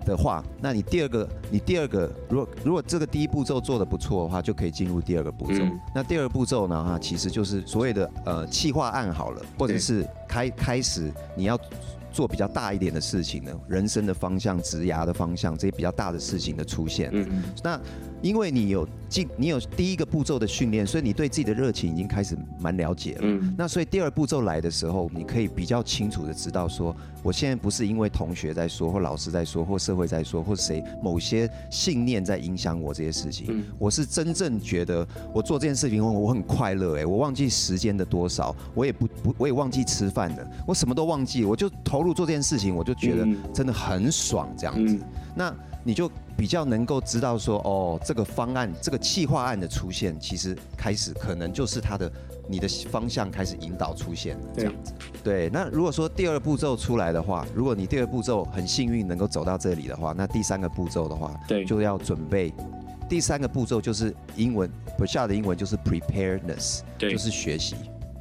B: 的话，那你第二个，你第二个，如果如果这个第一步骤做得不错的话，就可以进入第二个步骤。嗯、那第二步骤呢，哈，其实就是所谓的呃企划案好了，或者是开开始你要做比较大一点的事情呢，人生的方向、职涯的方向这些比较大的事情的出现。嗯嗯。那因为你有进，你有第一个步骤的训练，所以你对自己的热情已经开始蛮了解了。嗯。那所以第二步骤来的时候，你可以比较清楚的知道说，我现在不是因为同学在说，或老师在说，或社会在说，或谁某些信念在影响我这些事情。嗯。我是真正觉得我做这件事情后，我很快乐。哎，我忘记时间的多少，我也不不，我也忘记吃饭的，我什么都忘记，我就投入做这件事情，我就觉得真的很爽这样子。嗯。那。你就比较能够知道说，哦，这个方案，这个企划案的出现，其实开始可能就是它的你的方向开始引导出现了这样子。对，那如果说第二步骤出来的话，如果你第二步骤很幸运能够走到这里的话，那第三个步骤的话，对，就要准备。第三个步骤就是英文，不下的英文就是 preparedness，对，就是学习。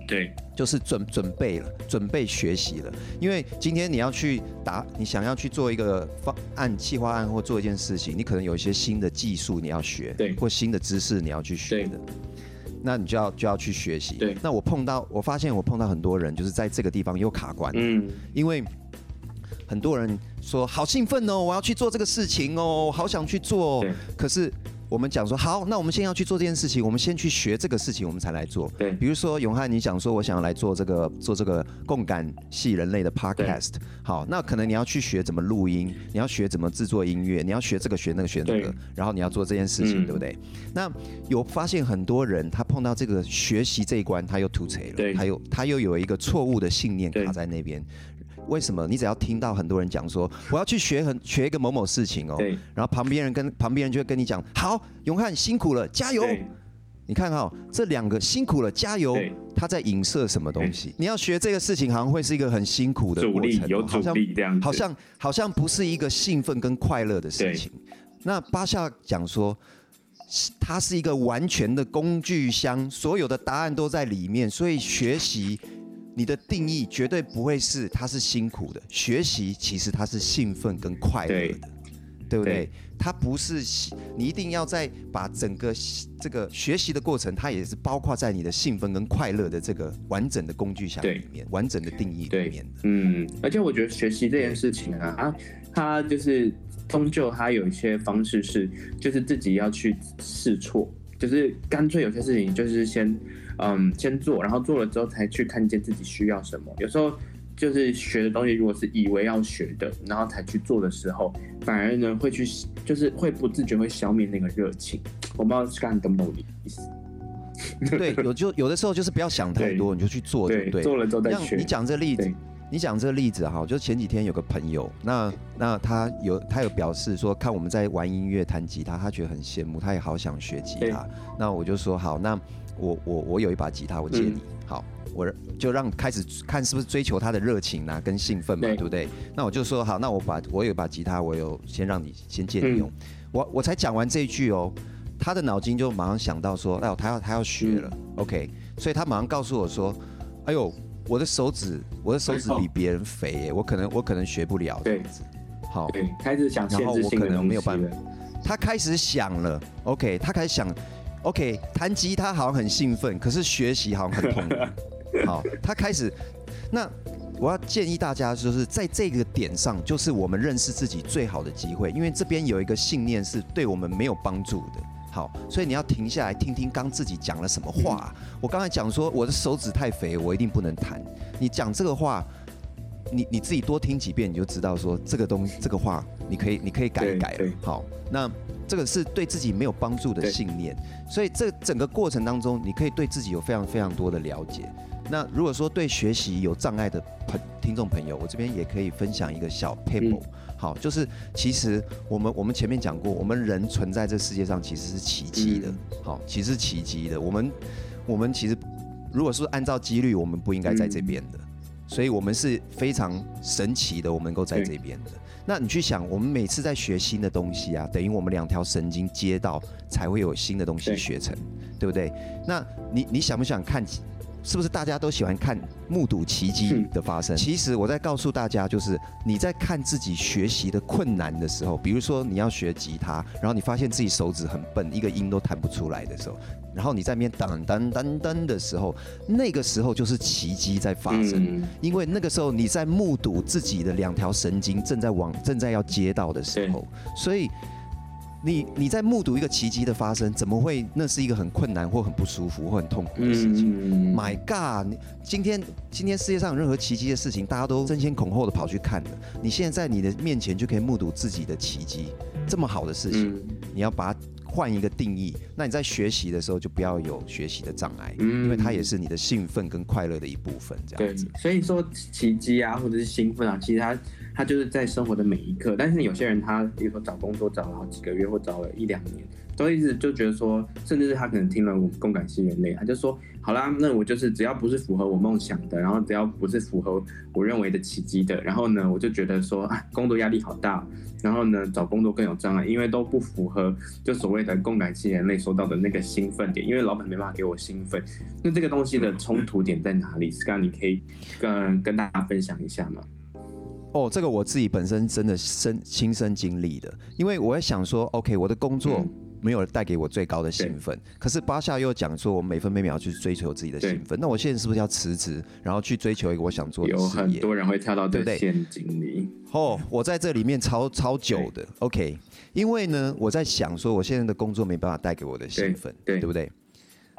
A: 对，
B: 就是准准备了，准备学习了。因为今天你要去打，你想要去做一个方案、企划案或做一件事情，你可能有一些新的技术你要学，对，或新的知识你要去学的。那你就要就要去学习。
A: 对，
B: 那我碰到，我发现我碰到很多人就是在这个地方又卡关。嗯，因为很多人说好兴奋哦，我要去做这个事情哦，好想去做。对，可是。我们讲说好，那我们先要去做这件事情，我们先去学这个事情，我们才来做。
A: 对，
B: 比如说永汉，你讲说我想要来做这个做这个共感系人类的 podcast，好，那可能你要去学怎么录音，你要学怎么制作音乐，你要学这个学那个学那个，然后你要做这件事情，对不对？那有发现很多人他碰到这个学习这一关，他又吐槽了，他又他又有一个错误的信念卡在那边。为什么？你只要听到很多人讲说我要去学很学一个某某事情哦，然后旁边人跟旁边人就会跟你讲，好，永汉辛苦了，加油。你看哈、哦，这两个辛苦了，加油，他在影射什么东西？你要学这个事情，好像会是一个很辛苦的过程，
A: 有阻力这样，
B: 好像好像不是一个兴奋跟快乐的事情。那巴夏讲说，它是一个完全的工具箱，所有的答案都在里面，所以学习。你的定义绝对不会是它是辛苦的，学习其实它是兴奋跟快乐的，对，对不对？对，它不是你一定要在把整个这个学习的过程，它也是包括在你的兴奋跟快乐的这个完整的工具箱里面，完整的定义里面。
A: 嗯，而且我觉得学习这件事情啊，啊，它就是终究它有一些方式是，就是自己要去试错，就是干脆有些事情就是先。嗯，先做，然后做了之后才去看见自己需要什么。有时候就是学的东西，如果是以为要学的，然后才去做的时候，反而呢会去，就是会不自觉会消灭那个热情。我不知道是刚懂不懂你意思？
B: 对，有就有的时候就是不要想太多，你就去做对，对，对，做了之后再学。你讲这例子，你讲这例子哈，就前几天有个朋友，那那他有他有表示说，看我们在玩音乐弹吉他，他觉得很羡慕，他也好想学吉他。那我就说好，那。我我我有一把吉他，我借你。嗯、好，我就让开始看是不是追求他的热情啊，跟兴奋嘛，对，对不对？那我就说好，那我把我有一把吉他，我有先让你先借你用。嗯、我我才讲完这一句哦，他的脑筋就马上想到说，哎呦，他要他要学了、嗯、，OK，所以他马上告诉我说，哎呦，我的手指我的手指比别人肥耶，我可能我可能学不了这样子。好，
A: 开始想，
B: 然后我可能没有办法。他开始想了，OK，他开始想。OK，弹吉他好像很兴奋，可是学习好像很痛苦。好，他开始，那我要建议大家，就是在这个点上，就是我们认识自己最好的机会，因为这边有一个信念是对我们没有帮助的。好，所以你要停下来听听刚自己讲了什么话。我刚才讲说我的手指太肥，我一定不能弹。你讲这个话，你你自己多听几遍，你就知道说这个东西这个话，你可以你可以改一改了。好，那。这个是对自己没有帮助的信念，所以这整个过程当中，你可以对自己有非常非常多的了解。那如果说对学习有障碍的朋听众朋友，我这边也可以分享一个小 paper。好，就是其实我们我们前面讲过，我们人存在这世界上其实是奇迹的。好，其实是奇迹的。我们我们其实如果是按照几率，我们不应该在这边的，所以我们是非常神奇的，我们能够在这边的。那你去想，我们每次在学新的东西啊，等于我们两条神经接到，才会有新的东西学成，对，对不对？那你你想不想看？是不是大家都喜欢看目睹奇迹的发生？其实我在告诉大家，就是你在看自己学习的困难的时候，比如说你要学吉他，然后你发现自己手指很笨，一个音都弹不出来的时候，然后你在那边噔噔噔噔的时候，那个时候就是奇迹在发生，因为那个时候你在目睹自己的两条神经正在往正在要接到的时候，所以。你你在目睹一个奇迹的发生，怎么会那是一个很困难或很不舒服或很痛苦的事情？嗯，My God！你今天今天世界上有任何奇迹的事情，大家都争先恐后的跑去看的。你现在在你的面前就可以目睹自己的奇迹，这么好的事情，你要把它换一个定义。那你在学习的时候就不要有学习的障碍，因为它也是你的兴奋跟快乐的一部分。这样子，
A: 所以说奇迹啊，或者是兴奋啊，其实它。它就是在生活的每一刻，但是有些人他比如说找工作找了好几个月或找了一两年，都一直就觉得说，甚至是他可能听了我们共感性人类，他就说好啦，那我就是只要不是符合我梦想的，然后只要不是符合我认为的奇迹的，然后呢，我就觉得说啊，工作压力好大，然后呢，找工作更有障碍，因为都不符合就所谓的共感性人类说到的那个兴奋点，因为老板没办法给我兴奋，那这个东西的冲突点在哪里？Scott，你可以跟跟大家分享一下吗？
B: 哦，这个我自己本身真的身亲身经历的，因为我在想说，OK，我的工作。嗯没有带给我最高的兴奋，可是巴夏又讲说，我每分每秒去追求自己的兴奋。那我现在是不是要辞职，然后去追求一个我想做的事业？
A: 有很多人会跳到这个陷阱里。
B: 哦，我在这里面超超久的，OK，因为呢，我在想说，我现在的工作没办法带给我的兴奋，对，对不对？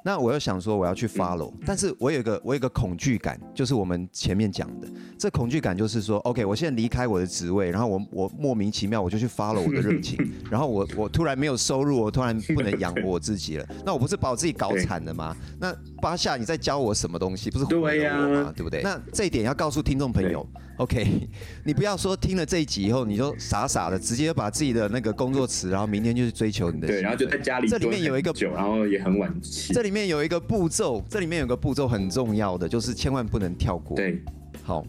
B: 那我又想说我要去 follow，但是我有一个我有一个恐惧感，就是我们前面讲的，这恐惧感就是说，OK，我现在离开我的职位，然后我我莫名其妙我就去 follow 我的热情，然后我我突然没有收入，我突然不能养活我自己了，那我不是把我自己搞惨了吗？那巴夏你在教我什么东西？不是毁了我吗？对不对？那这一点要告诉听众朋友。OK，你不要说听了这一集以后，你就傻傻的直接把自己的那个工作辞，然后明天就去追求你的。
A: 对，然后就在家里。
B: 这里面有一个
A: 酒，然后也很晚起。
B: 这里面有一个步骤，这里面有个步骤很重要的，就是千万不能跳过。
A: 对，
B: 好，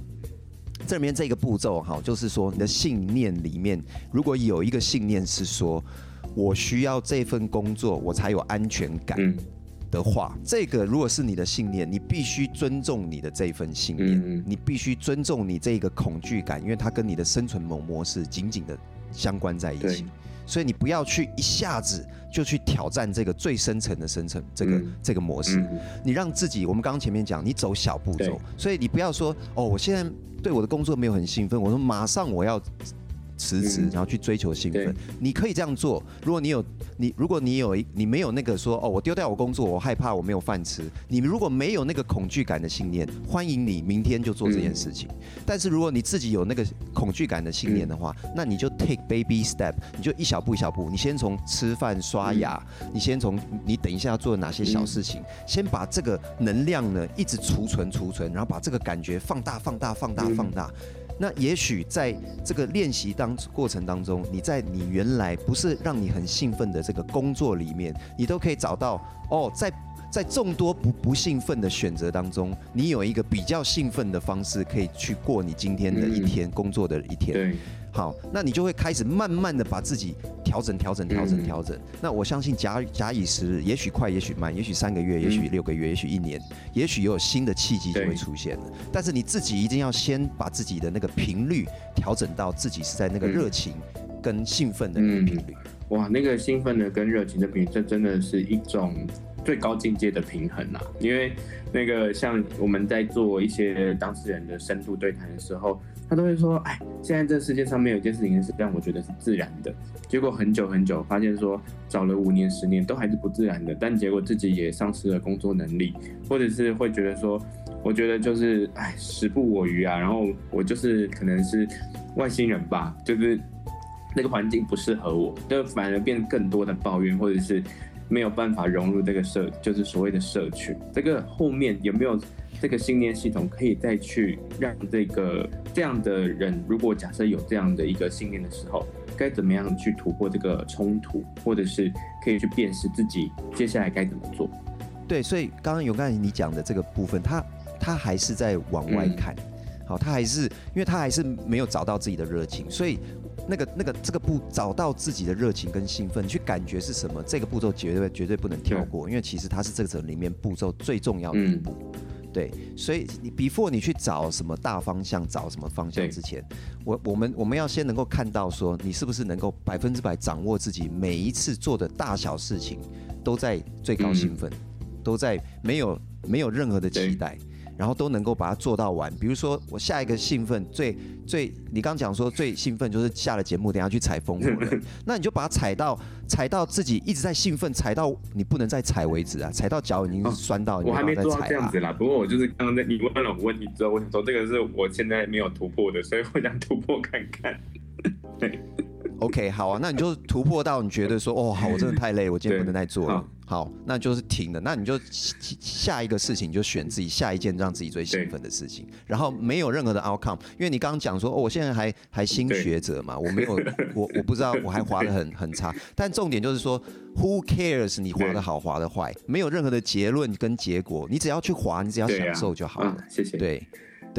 B: 这里面这个步骤哈，就是说你的信念里面，如果有一个信念是说，我需要这份工作，我才有安全感。嗯的话，这个如果是你的信念，你必须尊重你的这份信念，嗯、你必须尊重你这个恐惧感，因为它跟你的生存模模式紧紧的相关在一起。所以你不要去一下子就去挑战这个最深层的生存这个、嗯、这个模式。嗯、你让自己，我们刚刚前面讲，你走小步骤，所以你不要说哦，我现在对我的工作没有很兴奋，我说马上我要。辞职，然后去追求兴奋。你可以这样做。如果你有你，如果你有一，你没有那个说哦，我丢掉我工作，我害怕我没有饭吃。你如果没有那个恐惧感的信念，欢迎你明天就做这件事情。但是如果你自己有那个恐惧感的信念的话，那你就 take baby step，你就一小步一小步。你先从吃饭刷牙，你先从你等一下要做哪些小事情，先把这个能量呢一直储存储存，然后把这个感觉放大放大放大放大。那也许在这个练习当过程当中，你在你原来不是让你很兴奋的这个工作里面，你都可以找到哦，在在众多不不兴奋的选择当中，你有一个比较兴奋的方式可以去过你今天的一天，工作的一天。对。好，那你就会开始慢慢的把自己调整、调整、调整、调整。那我相信假假以时日，也许快，也许慢，也许三个月，也许六个月，也许一年，也许有新的契机就会出现了。但是你自己一定要先把自己的那个频率调整到自己是在那个热情跟兴奋的那个频率。
A: 哇，那个兴奋的跟热情的频率，这真的是一种最高境界的平衡啊！因为那个像我们在做一些当事人的深度对谈的时候。他都会说：“哎，现在这世界上没有一件事情是让我觉得是自然的。结果很久很久，发现说找了五年、十年都还是不自然的。但结果自己也丧失了工作能力，或者是会觉得说，我觉得就是哎，时不我与啊。然后我就是可能是外星人吧，就是那个环境不适合我，就反而变更多的抱怨，或者是没有办法融入这个社，就是所谓的社群。这个后面有没有？”这个信念系统可以再去让这个这样的人，如果假设有这样的一个信念的时候，该怎么样去突破这个冲突，或者是可以去辨识自己接下来该怎么做？
B: 对，所以刚刚有刚才你讲的这个部分，他他还是在往外看，好，他还是因为他还是没有找到自己的热情，所以那个那个这个步找到自己的热情跟兴奋，去感觉是什么？这个步骤绝对绝对不能跳过，嗯、因为其实它是这个里面步骤最重要的一步。嗯对，所以你 before 你去找什么大方向，找什么方向之前，我我们我们要先能够看到说，你是不是能够百分之百掌握自己每一次做的大小事情，都在最高兴奋，都在没有没有任何的期待。然后都能够把它做到完。比如说，我下一个兴奋最最，你刚讲说最兴奋就是下了节目，等下去采蜂窝了。那你就把它踩到踩到自己一直在兴奋，踩到你不能再踩为止啊！踩到脚已经酸到你、哦。我还没做到
A: 这样子啦。不过我就是刚刚在你问了我问题之后，我想说这个是我现在没有突破的，所以我想突破看看。对。
B: OK，好啊，那你就突破到你觉得说，哦，好，我真的太累，我今天不能再做了。好，那就是停的。那你就下一个事情，就选自己下一件让自己最兴奋的事情，然后没有任何的 outcome，因为你刚刚讲说，哦，我现在还还新学者嘛，我没有，我我不知道，我还滑得很很差。但重点就是说，Who cares？你滑得好，滑得坏，没有任何的结论跟结果，你只要去滑，你只要享受就好了。
A: 谢谢。
B: 对。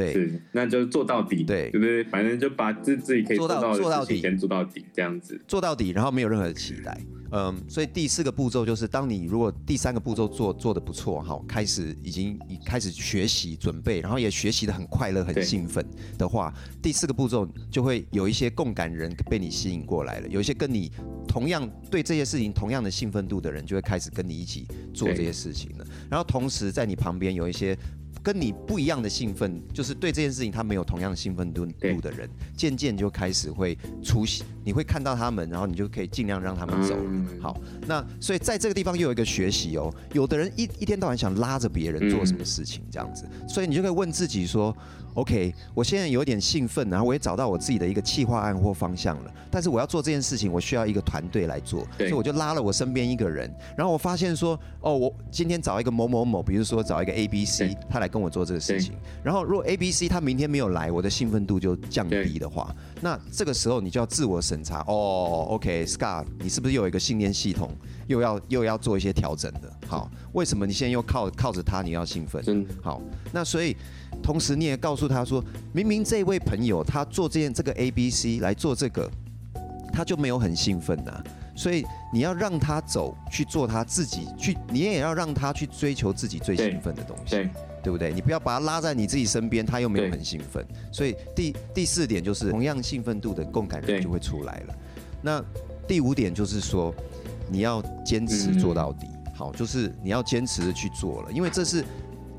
B: 对，
A: 是，那就做到底，
B: 对，
A: 对不对？反正就把自自己可以做到
B: 做到底，
A: 先做到底，这样子
B: 做到底，然后没有任何的期待。嗯，所以第四个步骤就是，当你如果第三个步骤做做的不错，哈，开始已经你开始学习准备，然后也学习的很快乐、很兴奋的话，第四个步骤就会有一些共感人被你吸引过来了，有一些跟你同样对这些事情同样的兴奋度的人，就会开始跟你一起做这些事情了。然后同时在你旁边有一些。跟你不一样的兴奋，就是对这件事情他没有同样的兴奋度度的人，渐渐就开始会出现，你会看到他们，然后你就可以尽量让他们走。好，那所以在这个地方又有一个学习哦，有的人一一天到晚想拉着别人做什么事情这样子，所以你就可以问自己说。OK，我现在有点兴奋，然后我也找到我自己的一个企划案或方向了。但是我要做这件事情，我需要一个团队来做，所以我就拉了我身边一个人。然后我发现说，哦，我今天找一个某某某，比如说找一个 A B C，他来跟我做这个事情。然后如果 A B C 他明天没有来，我的兴奋度就降低的话，那这个时候你就要自我审查。哦，OK，Scott，你是不是又有一个信念系统，又要又要做一些调整的？好，为什么你现在又靠靠着他，你要兴奋？好，那所以。同时，你也告诉他说，明明这位朋友他做这件这个 A B C 来做这个，他就没有很兴奋呐。所以你要让他走去做他自己去，你也要让他去追求自己最兴奋的东西，对，对不对？你不要把他拉在你自己身边，他又没有很兴奋。所以第第四点就是同样兴奋度的共感人就会出来了。那第五点就是说，你要坚持做到底。好，就是你要坚持的去做了，因为这是。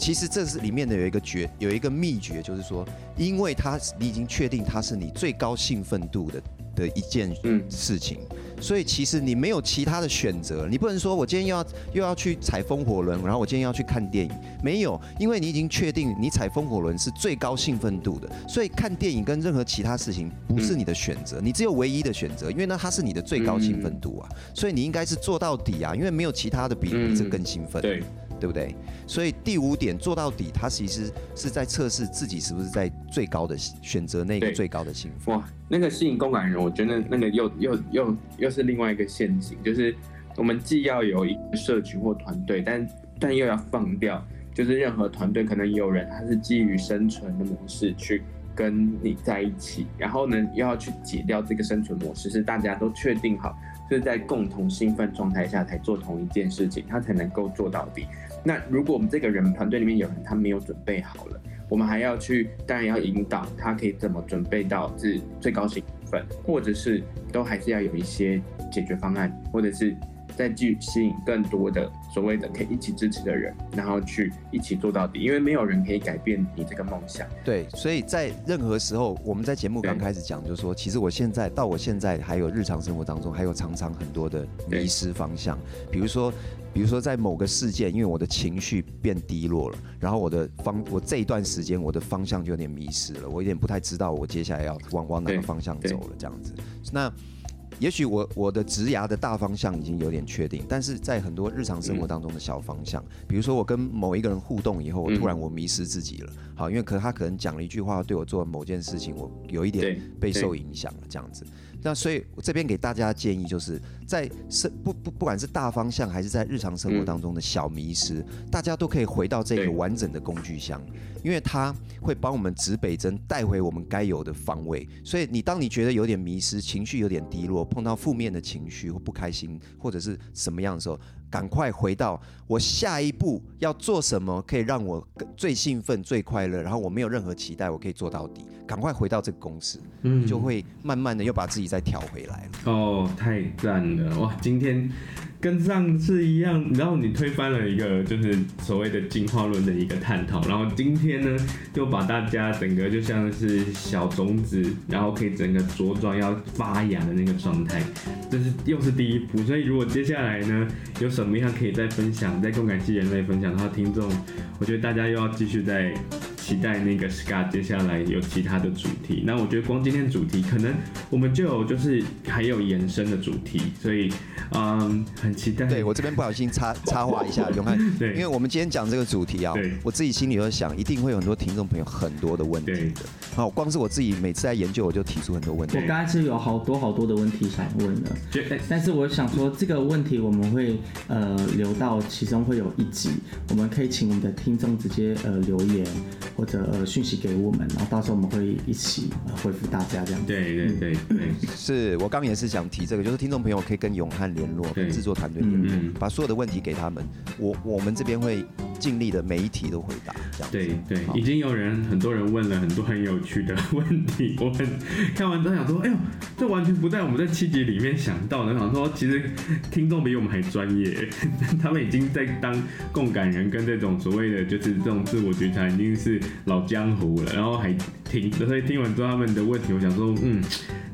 B: 其实这是里面的有一个诀，有一个秘诀，就是说，因为它你已经确定它是你最高兴奋度的的一件事情，嗯、所以其实你没有其他的选择，你不能说我今天又要又要去踩风火轮，然后我今天要去看电影，没有，因为你已经确定你踩风火轮是最高兴奋度的，所以看电影跟任何其他事情不是你的选择，嗯、你只有唯一的选择，因为那它是你的最高兴奋度啊，所以你应该是做到底啊，因为没有其他的比你这更兴奋。对。对不对？所以第五点做到底，他其实是在测试自己是不是在最高的选择那个最高的幸福。
A: 哇，那个吸引共感人，我觉得那个又又又又是另外一个陷阱，就是我们既要有一个社群或团队，但但又要放掉，就是任何团队可能有人他是基于生存的模式去跟你在一起，然后呢又要去解掉这个生存模式，是大家都确定好，就是在共同兴奋状态下才做同一件事情，他才能够做到底。那如果我们这个人团队里面有人他没有准备好了，我们还要去，当然要引导他可以怎么准备到是最高兴奋，或者是都还是要有一些解决方案，或者是再去吸引更多的所谓的可以一起支持的人，然后去一起做到底，因为没有人可以改变你这个梦想。
B: 对，所以在任何时候，我们在节目刚开始讲，就是说，其实我现在到我现在还有日常生活当中，还有常常很多的迷失方向，比如说。比如说，在某个事件，因为我的情绪变低落了，然后我的方，我这一段时间我的方向就有点迷失了，我有点不太知道我接下来要往往哪个方向走了，这样子。那也许我我的职涯的大方向已经有点确定，但是在很多日常生活当中的小方向，比如说我跟某一个人互动以后，我突然我迷失自己了，好，因为可他可能讲了一句话对我做某件事情，我有一点备受影响了，这样子。那所以，我这边给大家建议，就是在生不不不管是大方向，还是在日常生活当中的小迷失，大家都可以回到这个完整的工具箱，因为它会帮我们指北针带回我们该有的方位。所以，你当你觉得有点迷失，情绪有点低落，碰到负面的情绪或不开心或者是什么样的时候，赶快回到我下一步要做什么，可以让我最兴奋、最快乐，然后我没有任何期待，我可以做到底。赶快回到这个公司，嗯，就会慢慢的又把自己再调回来了。
A: 哦，太赞了哇！今天。跟上次一样，然后你推翻了一个就是所谓的进化论的一个探讨，然后今天呢，就把大家整个就像是小种子，然后可以整个茁壮要发芽的那个状态，这是又是第一步。所以如果接下来呢，有什么样可以再分享，在共感谢人类分享的话，听众，我觉得大家又要继续在。期待那个 Scott 接下来有其他的主题。那我觉得光今天主题可能我们就有就是还有延伸的主题，所以嗯，很期待。
B: 对我这边不小心插 插话一下，永汉，
A: 对，
B: 因为我们今天讲这个主题啊，
A: 对，
B: 我自己心里有想，一定会有很多听众朋友很多的问题的。好，光是我自己每次在研究，我就提出很多问题。
D: 我刚才是有好多好多的问题想问的，但但是我想说，这个问题我们会呃留到其中会有一集，我们可以请我们的听众直接呃留言或者呃讯息给我们，然后到时候我们会一起呃回复大家
A: 这样。对对对
B: 是我刚也是想提这个，就是听众朋友可以跟永汉联络，跟制作团队联络，嗯、把所有的问题给他们，我我们这边会尽力的每一题都回答。这样子。
A: 对对，已经有人很多人问了很多很有趣的问题，我们看完之后想说，哎呦，这完全不在我们在七集里面想到的。想说，其实听众比我们还专业，他们已经在当共感人跟这种所谓的就是这种自我觉察已经是老江湖了，然后还听，所以听完之后他们的问题，我想说，嗯。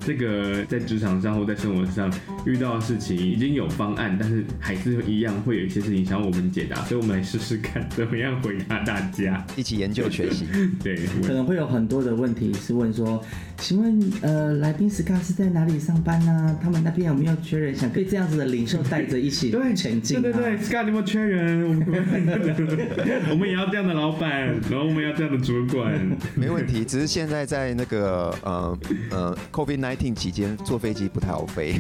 A: 这个在职场上或在生活上遇到的事情已经有方案，但是还是一样会有一些事情想要我们解答，所以我们来试试看 怎么样回答大家，
B: 一起研究学习。
A: 对，
D: 可能会有很多的问题是问说，请问呃，来宾 Scar 是在哪里上班呢、啊？他们那边有没有缺人？想被这样子的领袖带着一起 前进、啊？
A: 对对对，Scar 有没有缺人？我们也要这样的老板，然后我们要这样的主管。
B: 没问题，只是现在在那个呃呃 COVID-19。疫情期间坐飞机不太好飞。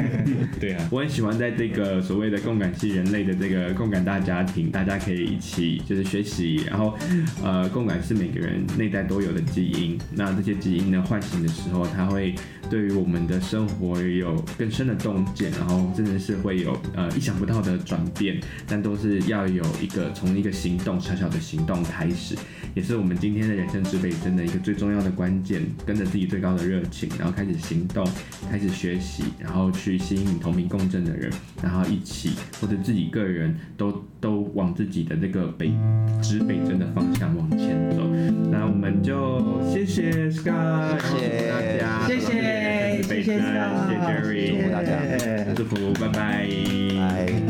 A: 对啊，我很喜欢在这个所谓的共感系人类的这个共感大家庭，大家可以一起就是学习，然后呃，共感是每个人内在都有的基因。那这些基因呢，唤醒的时候，它会对于我们的生活有更深的洞见，然后真的是会有呃意想不到的转变。但都是要有一个从一个行动小小的行动开始，也是我们今天的人生之北真的一个最重要的关键。跟着自己最高的热情，然后开。行动，开始学习，然后去吸引同频共振的人，然后一起或者自己个人都都往自己的这个北指北针的方向往前走。那我们就谢谢 Sky，谢谢。大家，
D: 谢谢，谢谢，谢谢
A: Jerry，祝福大家，祝福，拜拜，
B: 拜。